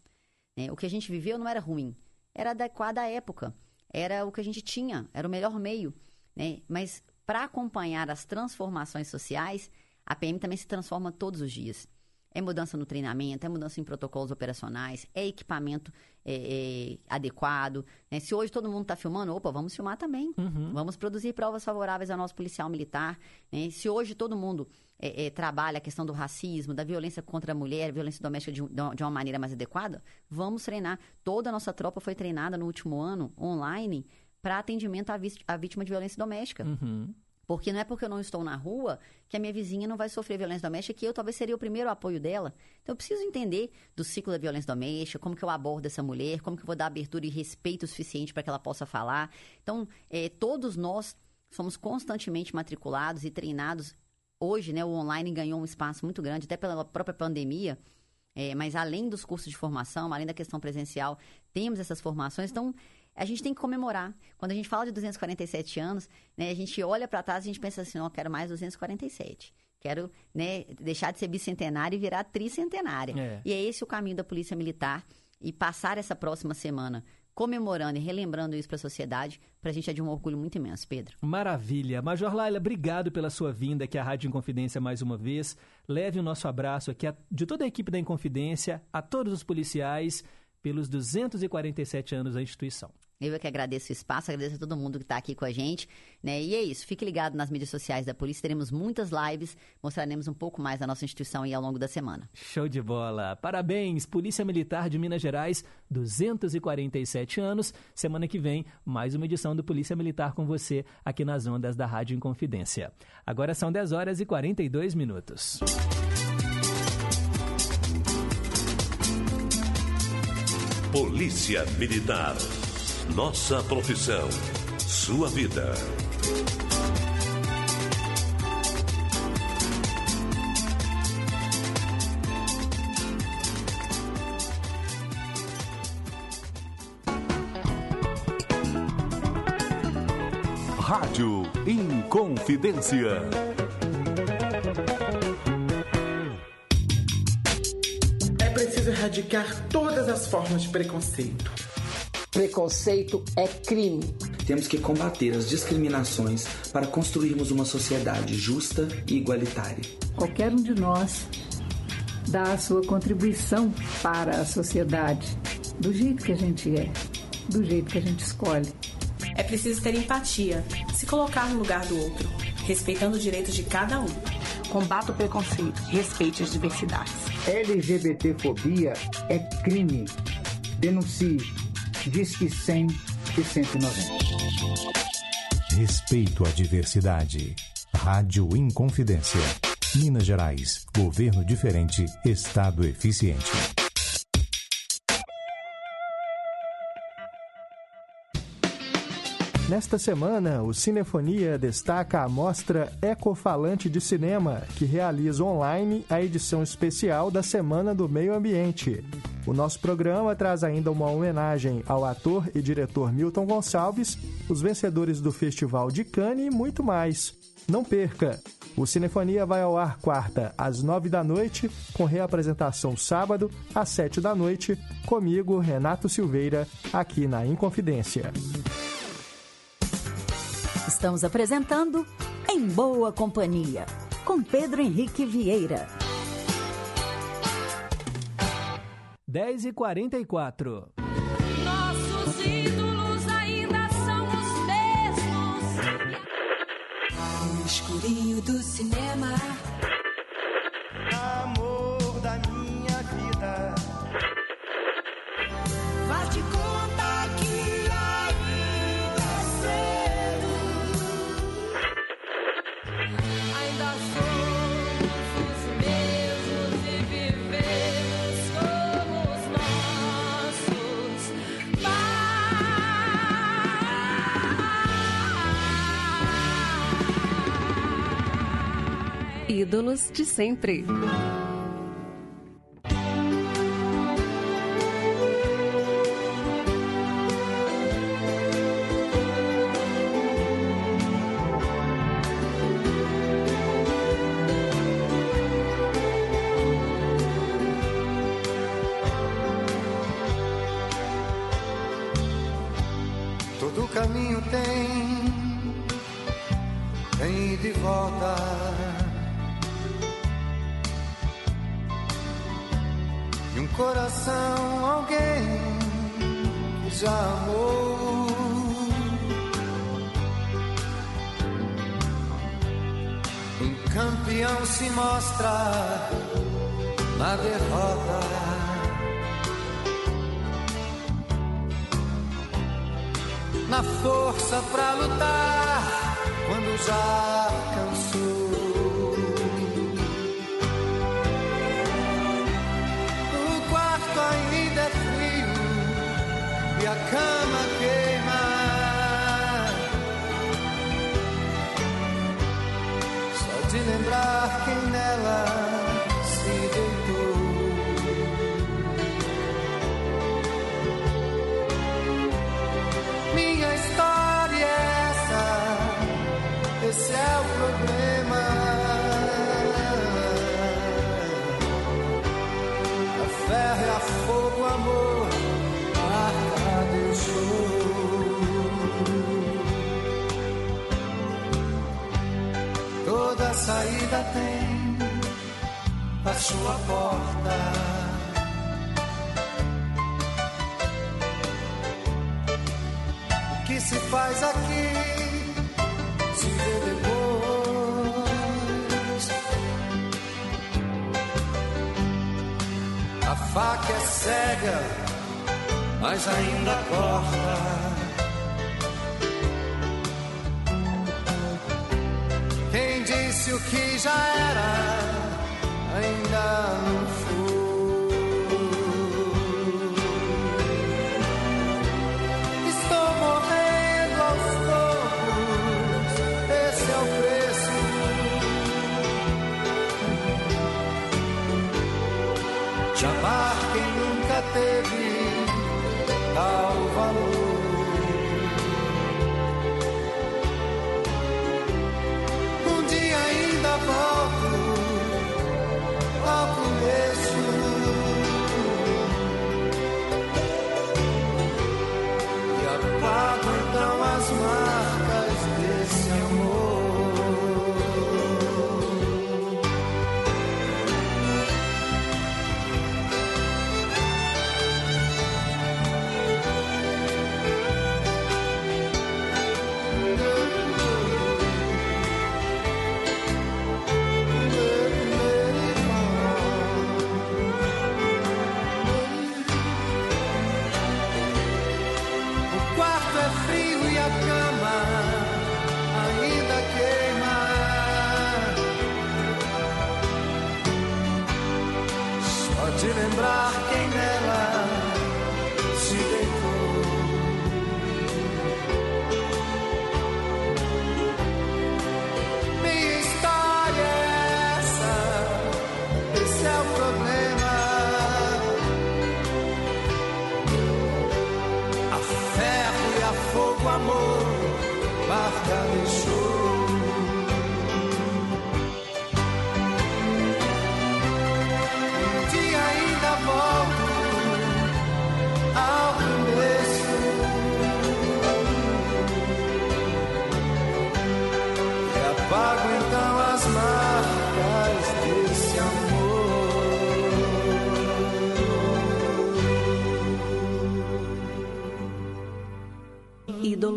né? O que a gente viveu não era ruim, era adequado à época, era o que a gente tinha, era o melhor meio, né? Mas para acompanhar as transformações sociais, a PM também se transforma todos os dias. É mudança no treinamento, é mudança em protocolos operacionais, é equipamento é, é, adequado. né? Se hoje todo mundo está filmando, opa, vamos filmar também. Vamos produzir provas favoráveis ao nosso policial militar. né? Se hoje todo mundo é, é, trabalha a questão do racismo, da violência contra a mulher, violência doméstica de, de uma- maneira mais adequada, vamos treinar. Toda a nossa tropa foi treinada no último ano, online, para atendimento à, à vítima de violência doméstica. Porque não é porque eu não estou na rua que a minha vizinha não vai sofrer violência doméstica, que eu talvez seria o primeiro apoio dela. Então eu preciso entender do ciclo da violência doméstica, como que eu abordo essa mulher, como que eu vou dar abertura e respeito suficiente para que ela possa falar. Então, eh, todos nós somos constantemente matriculados e treinados. Hoje, né, o online ganhou um espaço muito grande, até pela própria pandemia. É, mas além dos cursos de formação, além da questão presencial, temos essas formações. Então, a gente tem que comemorar. Quando a gente fala de 247 anos, né, a gente olha para trás e a gente pensa assim, não, quero mais 247. Quero né, deixar de ser bicentenária e virar tricentenária. É. E é esse o caminho da Polícia Militar. E passar essa próxima semana comemorando e relembrando isso para a sociedade, para a gente é de um orgulho muito imenso, Pedro. Maravilha. Major Laila, obrigado pela sua vinda aqui à Rádio Inconfidência mais uma vez. Leve o nosso abraço aqui a- de toda a equipe da Inconfidência, a todos os policiais, pelos 247 anos da instituição. Eu é que agradeço o espaço, agradeço a todo mundo que está aqui com a gente. Né? E é isso, fique ligado nas mídias sociais da polícia, teremos muitas lives, mostraremos um pouco mais da nossa instituição aí ao longo da semana. Show de bola. Parabéns, Polícia Militar de Minas Gerais, 247 anos. Semana que vem, mais uma edição do Polícia Militar com você aqui nas ondas da Rádio Inconfidência. Agora são 10 horas e 42 minutos. Polícia Militar. Nossa profissão. Sua vida. Rádio Inconfidência. É preciso erradicar todas as formas de preconceito. Preconceito é crime. Temos que combater as discriminações para construirmos uma sociedade justa e igualitária. Qualquer um de nós dá a sua contribuição para a sociedade, do jeito que a gente é, do jeito que a gente escolhe. É preciso ter empatia, se colocar no lugar do outro, respeitando os direitos de cada um. Combata o preconceito, respeite as diversidades. LGBTfobia é crime. Denuncie. Disque 100 e 190. Respeito à diversidade. Rádio Inconfidência. Minas Gerais. Governo diferente. Estado eficiente. Nesta semana, o Cinefonia destaca a mostra Ecofalante de Cinema, que realiza online a edição especial da Semana do Meio Ambiente. O nosso programa traz ainda uma homenagem ao ator e diretor Milton Gonçalves, os vencedores do Festival de Cannes e muito mais. Não perca! O Cinefonia vai ao ar quarta às nove da noite, com reapresentação sábado às sete da noite, comigo, Renato Silveira, aqui na Inconfidência. Estamos apresentando Em Boa Companhia, com Pedro Henrique Vieira. 10 e 44 Nossos ídolos ainda são os mesmos. No escurinho do cinema. De sempre.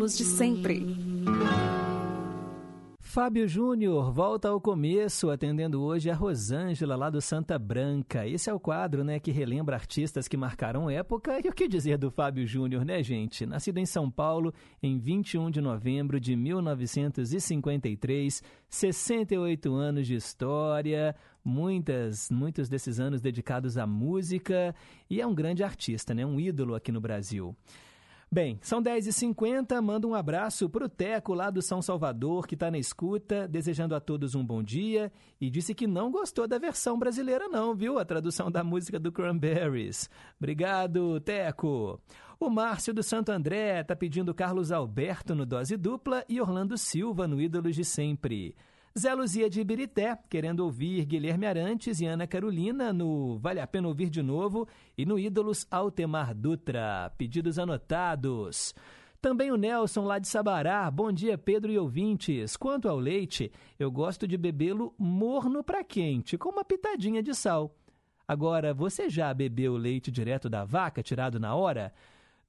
Ídolos de sempre. Fábio Júnior volta ao começo, atendendo hoje a Rosângela, lá do Santa Branca. Esse é o quadro né, que relembra artistas que marcaram época. E o que dizer do Fábio Júnior, né, gente? Nascido em São Paulo em 21 de novembro de 1953, 68 anos de história, muitas, muitos desses anos dedicados à música. E é um grande artista, né, um ídolo aqui no Brasil. Bem, são 10h50, manda um abraço pro Teco lá do São Salvador, que está na escuta, desejando a todos um bom dia e disse que não gostou da versão brasileira não, viu? A tradução da música do Cranberries. Obrigado, Teco. O Márcio do Santo André está pedindo Carlos Alberto no Dose Dupla e Orlando Silva no Ídolos de Sempre. Zé Luzia de Ibirité, querendo ouvir Guilherme Arantes e Ana Carolina no Vale a Pena Ouvir de Novo e no Ídolos Altemar Dutra. Pedidos anotados. Também o Nelson lá de Sabará. Bom dia, Pedro e ouvintes. Quanto ao leite, eu gosto de bebê-lo morno para quente, com uma pitadinha de sal. Agora, você já bebeu leite direto da vaca, tirado na hora?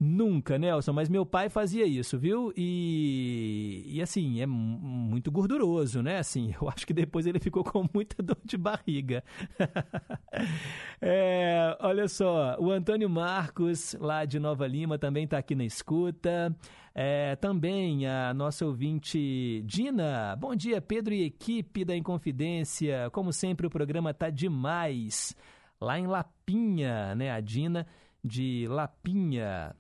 Nunca, Nelson, mas meu pai fazia isso, viu? E, e assim, é muito gorduroso, né? Assim, eu acho que depois ele ficou com muita dor de barriga. é, olha só, o Antônio Marcos, lá de Nova Lima, também está aqui na escuta. É, também a nossa ouvinte Dina. Bom dia, Pedro e equipe da Inconfidência. Como sempre, o programa tá demais. Lá em Lapinha, né? A Dina de Lapinha.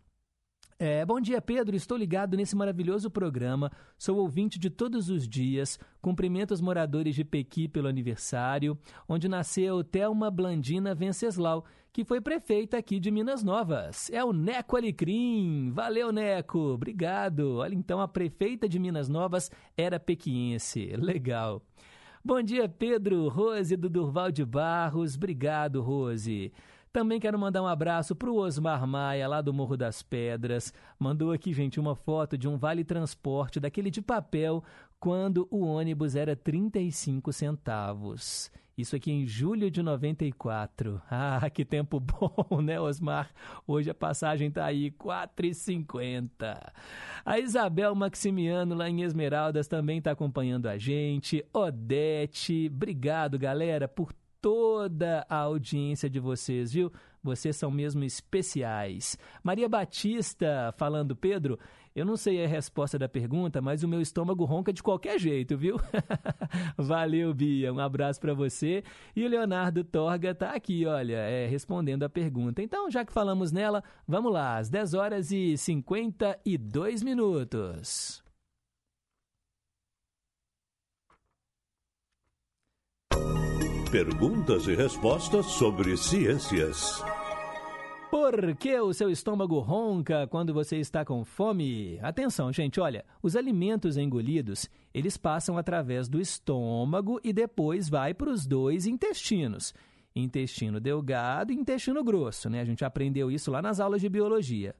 É, bom dia, Pedro. Estou ligado nesse maravilhoso programa. Sou ouvinte de todos os dias. Cumprimento os moradores de Pequi pelo aniversário, onde nasceu Thelma Blandina Venceslau, que foi prefeita aqui de Minas Novas. É o Neco Alecrim. Valeu, Neco. Obrigado. Olha, então a prefeita de Minas Novas era pequiense. Legal. Bom dia, Pedro, Rose do Durval de Barros. Obrigado, Rose. Também quero mandar um abraço para o Osmar Maia, lá do Morro das Pedras. Mandou aqui, gente, uma foto de um vale transporte, daquele de papel, quando o ônibus era 35 centavos. Isso aqui em julho de 94. Ah, que tempo bom, né, Osmar? Hoje a passagem tá aí, R$ 4,50. A Isabel Maximiano, lá em Esmeraldas, também está acompanhando a gente. Odete, obrigado, galera, por toda a audiência de vocês, viu? Vocês são mesmo especiais. Maria Batista falando, Pedro, eu não sei a resposta da pergunta, mas o meu estômago ronca de qualquer jeito, viu? Valeu, Bia. Um abraço para você. E o Leonardo Torga tá aqui, olha, é, respondendo a pergunta. Então, já que falamos nela, vamos lá, às 10 horas e 52 minutos. Perguntas e respostas sobre ciências. Por que o seu estômago ronca quando você está com fome? Atenção, gente, olha, os alimentos engolidos, eles passam através do estômago e depois vai para os dois intestinos. Intestino delgado e intestino grosso, né? A gente aprendeu isso lá nas aulas de biologia.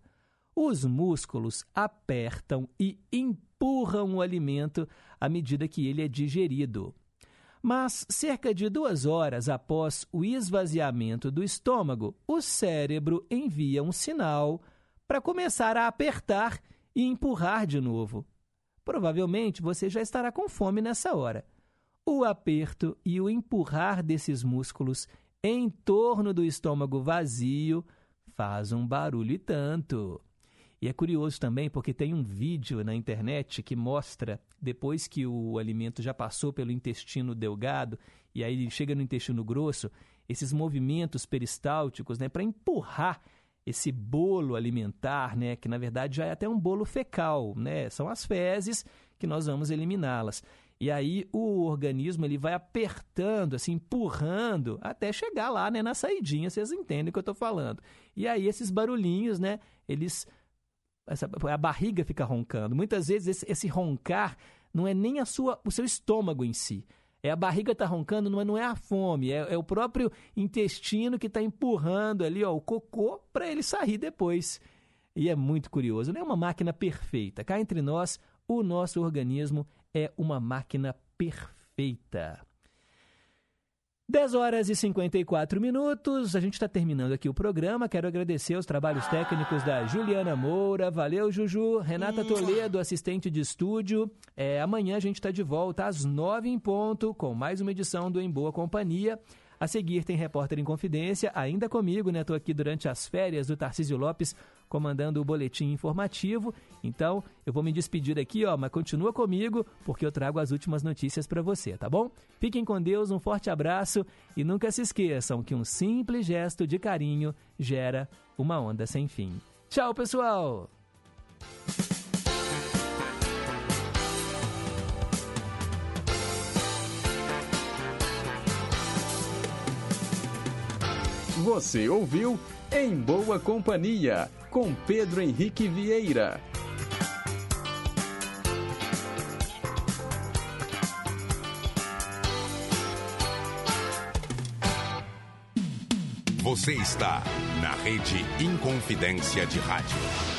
Os músculos apertam e empurram o alimento à medida que ele é digerido. Mas, cerca de duas horas após o esvaziamento do estômago, o cérebro envia um sinal para começar a apertar e empurrar de novo. Provavelmente você já estará com fome nessa hora. O aperto e o empurrar desses músculos em torno do estômago vazio faz um barulho e tanto. E é curioso também porque tem um vídeo na internet que mostra, depois que o alimento já passou pelo intestino delgado e aí ele chega no intestino grosso, esses movimentos peristálticos né, para empurrar esse bolo alimentar, né, que na verdade já é até um bolo fecal, né, são as fezes que nós vamos eliminá-las. E aí o organismo ele vai apertando, assim, empurrando até chegar lá, né, na saidinha, vocês entendem o que eu estou falando. E aí esses barulhinhos, né, eles essa, a barriga fica roncando. Muitas vezes esse, esse, roncar não é nem a sua, o seu estômago em si. É a barriga está roncando, não é, não é a fome, é, é o próprio intestino que está empurrando ali ó, o cocô para ele sair depois. E é muito curioso, não é uma máquina perfeita. Cá entre nós, o nosso organismo é uma máquina perfeita. 10 horas e 54 minutos, a gente está terminando aqui o programa. Quero agradecer os trabalhos técnicos da Juliana Moura. Valeu, Juju. Renata Toledo, assistente de estúdio. É, amanhã a gente está de volta às 9 em ponto com mais uma edição do Em Boa Companhia. A seguir tem Repórter em Confidência, ainda comigo, né? Estou aqui durante as férias do Tarcísio Lopes, comandando o boletim informativo. Então, eu vou me despedir aqui, ó, mas continua comigo, porque eu trago as últimas notícias para você, tá bom? Fiquem com Deus, um forte abraço e nunca se esqueçam que um simples gesto de carinho gera uma onda sem fim. Tchau, pessoal! Você ouviu Em Boa Companhia, com Pedro Henrique Vieira. Você está na rede Inconfidência de Rádio.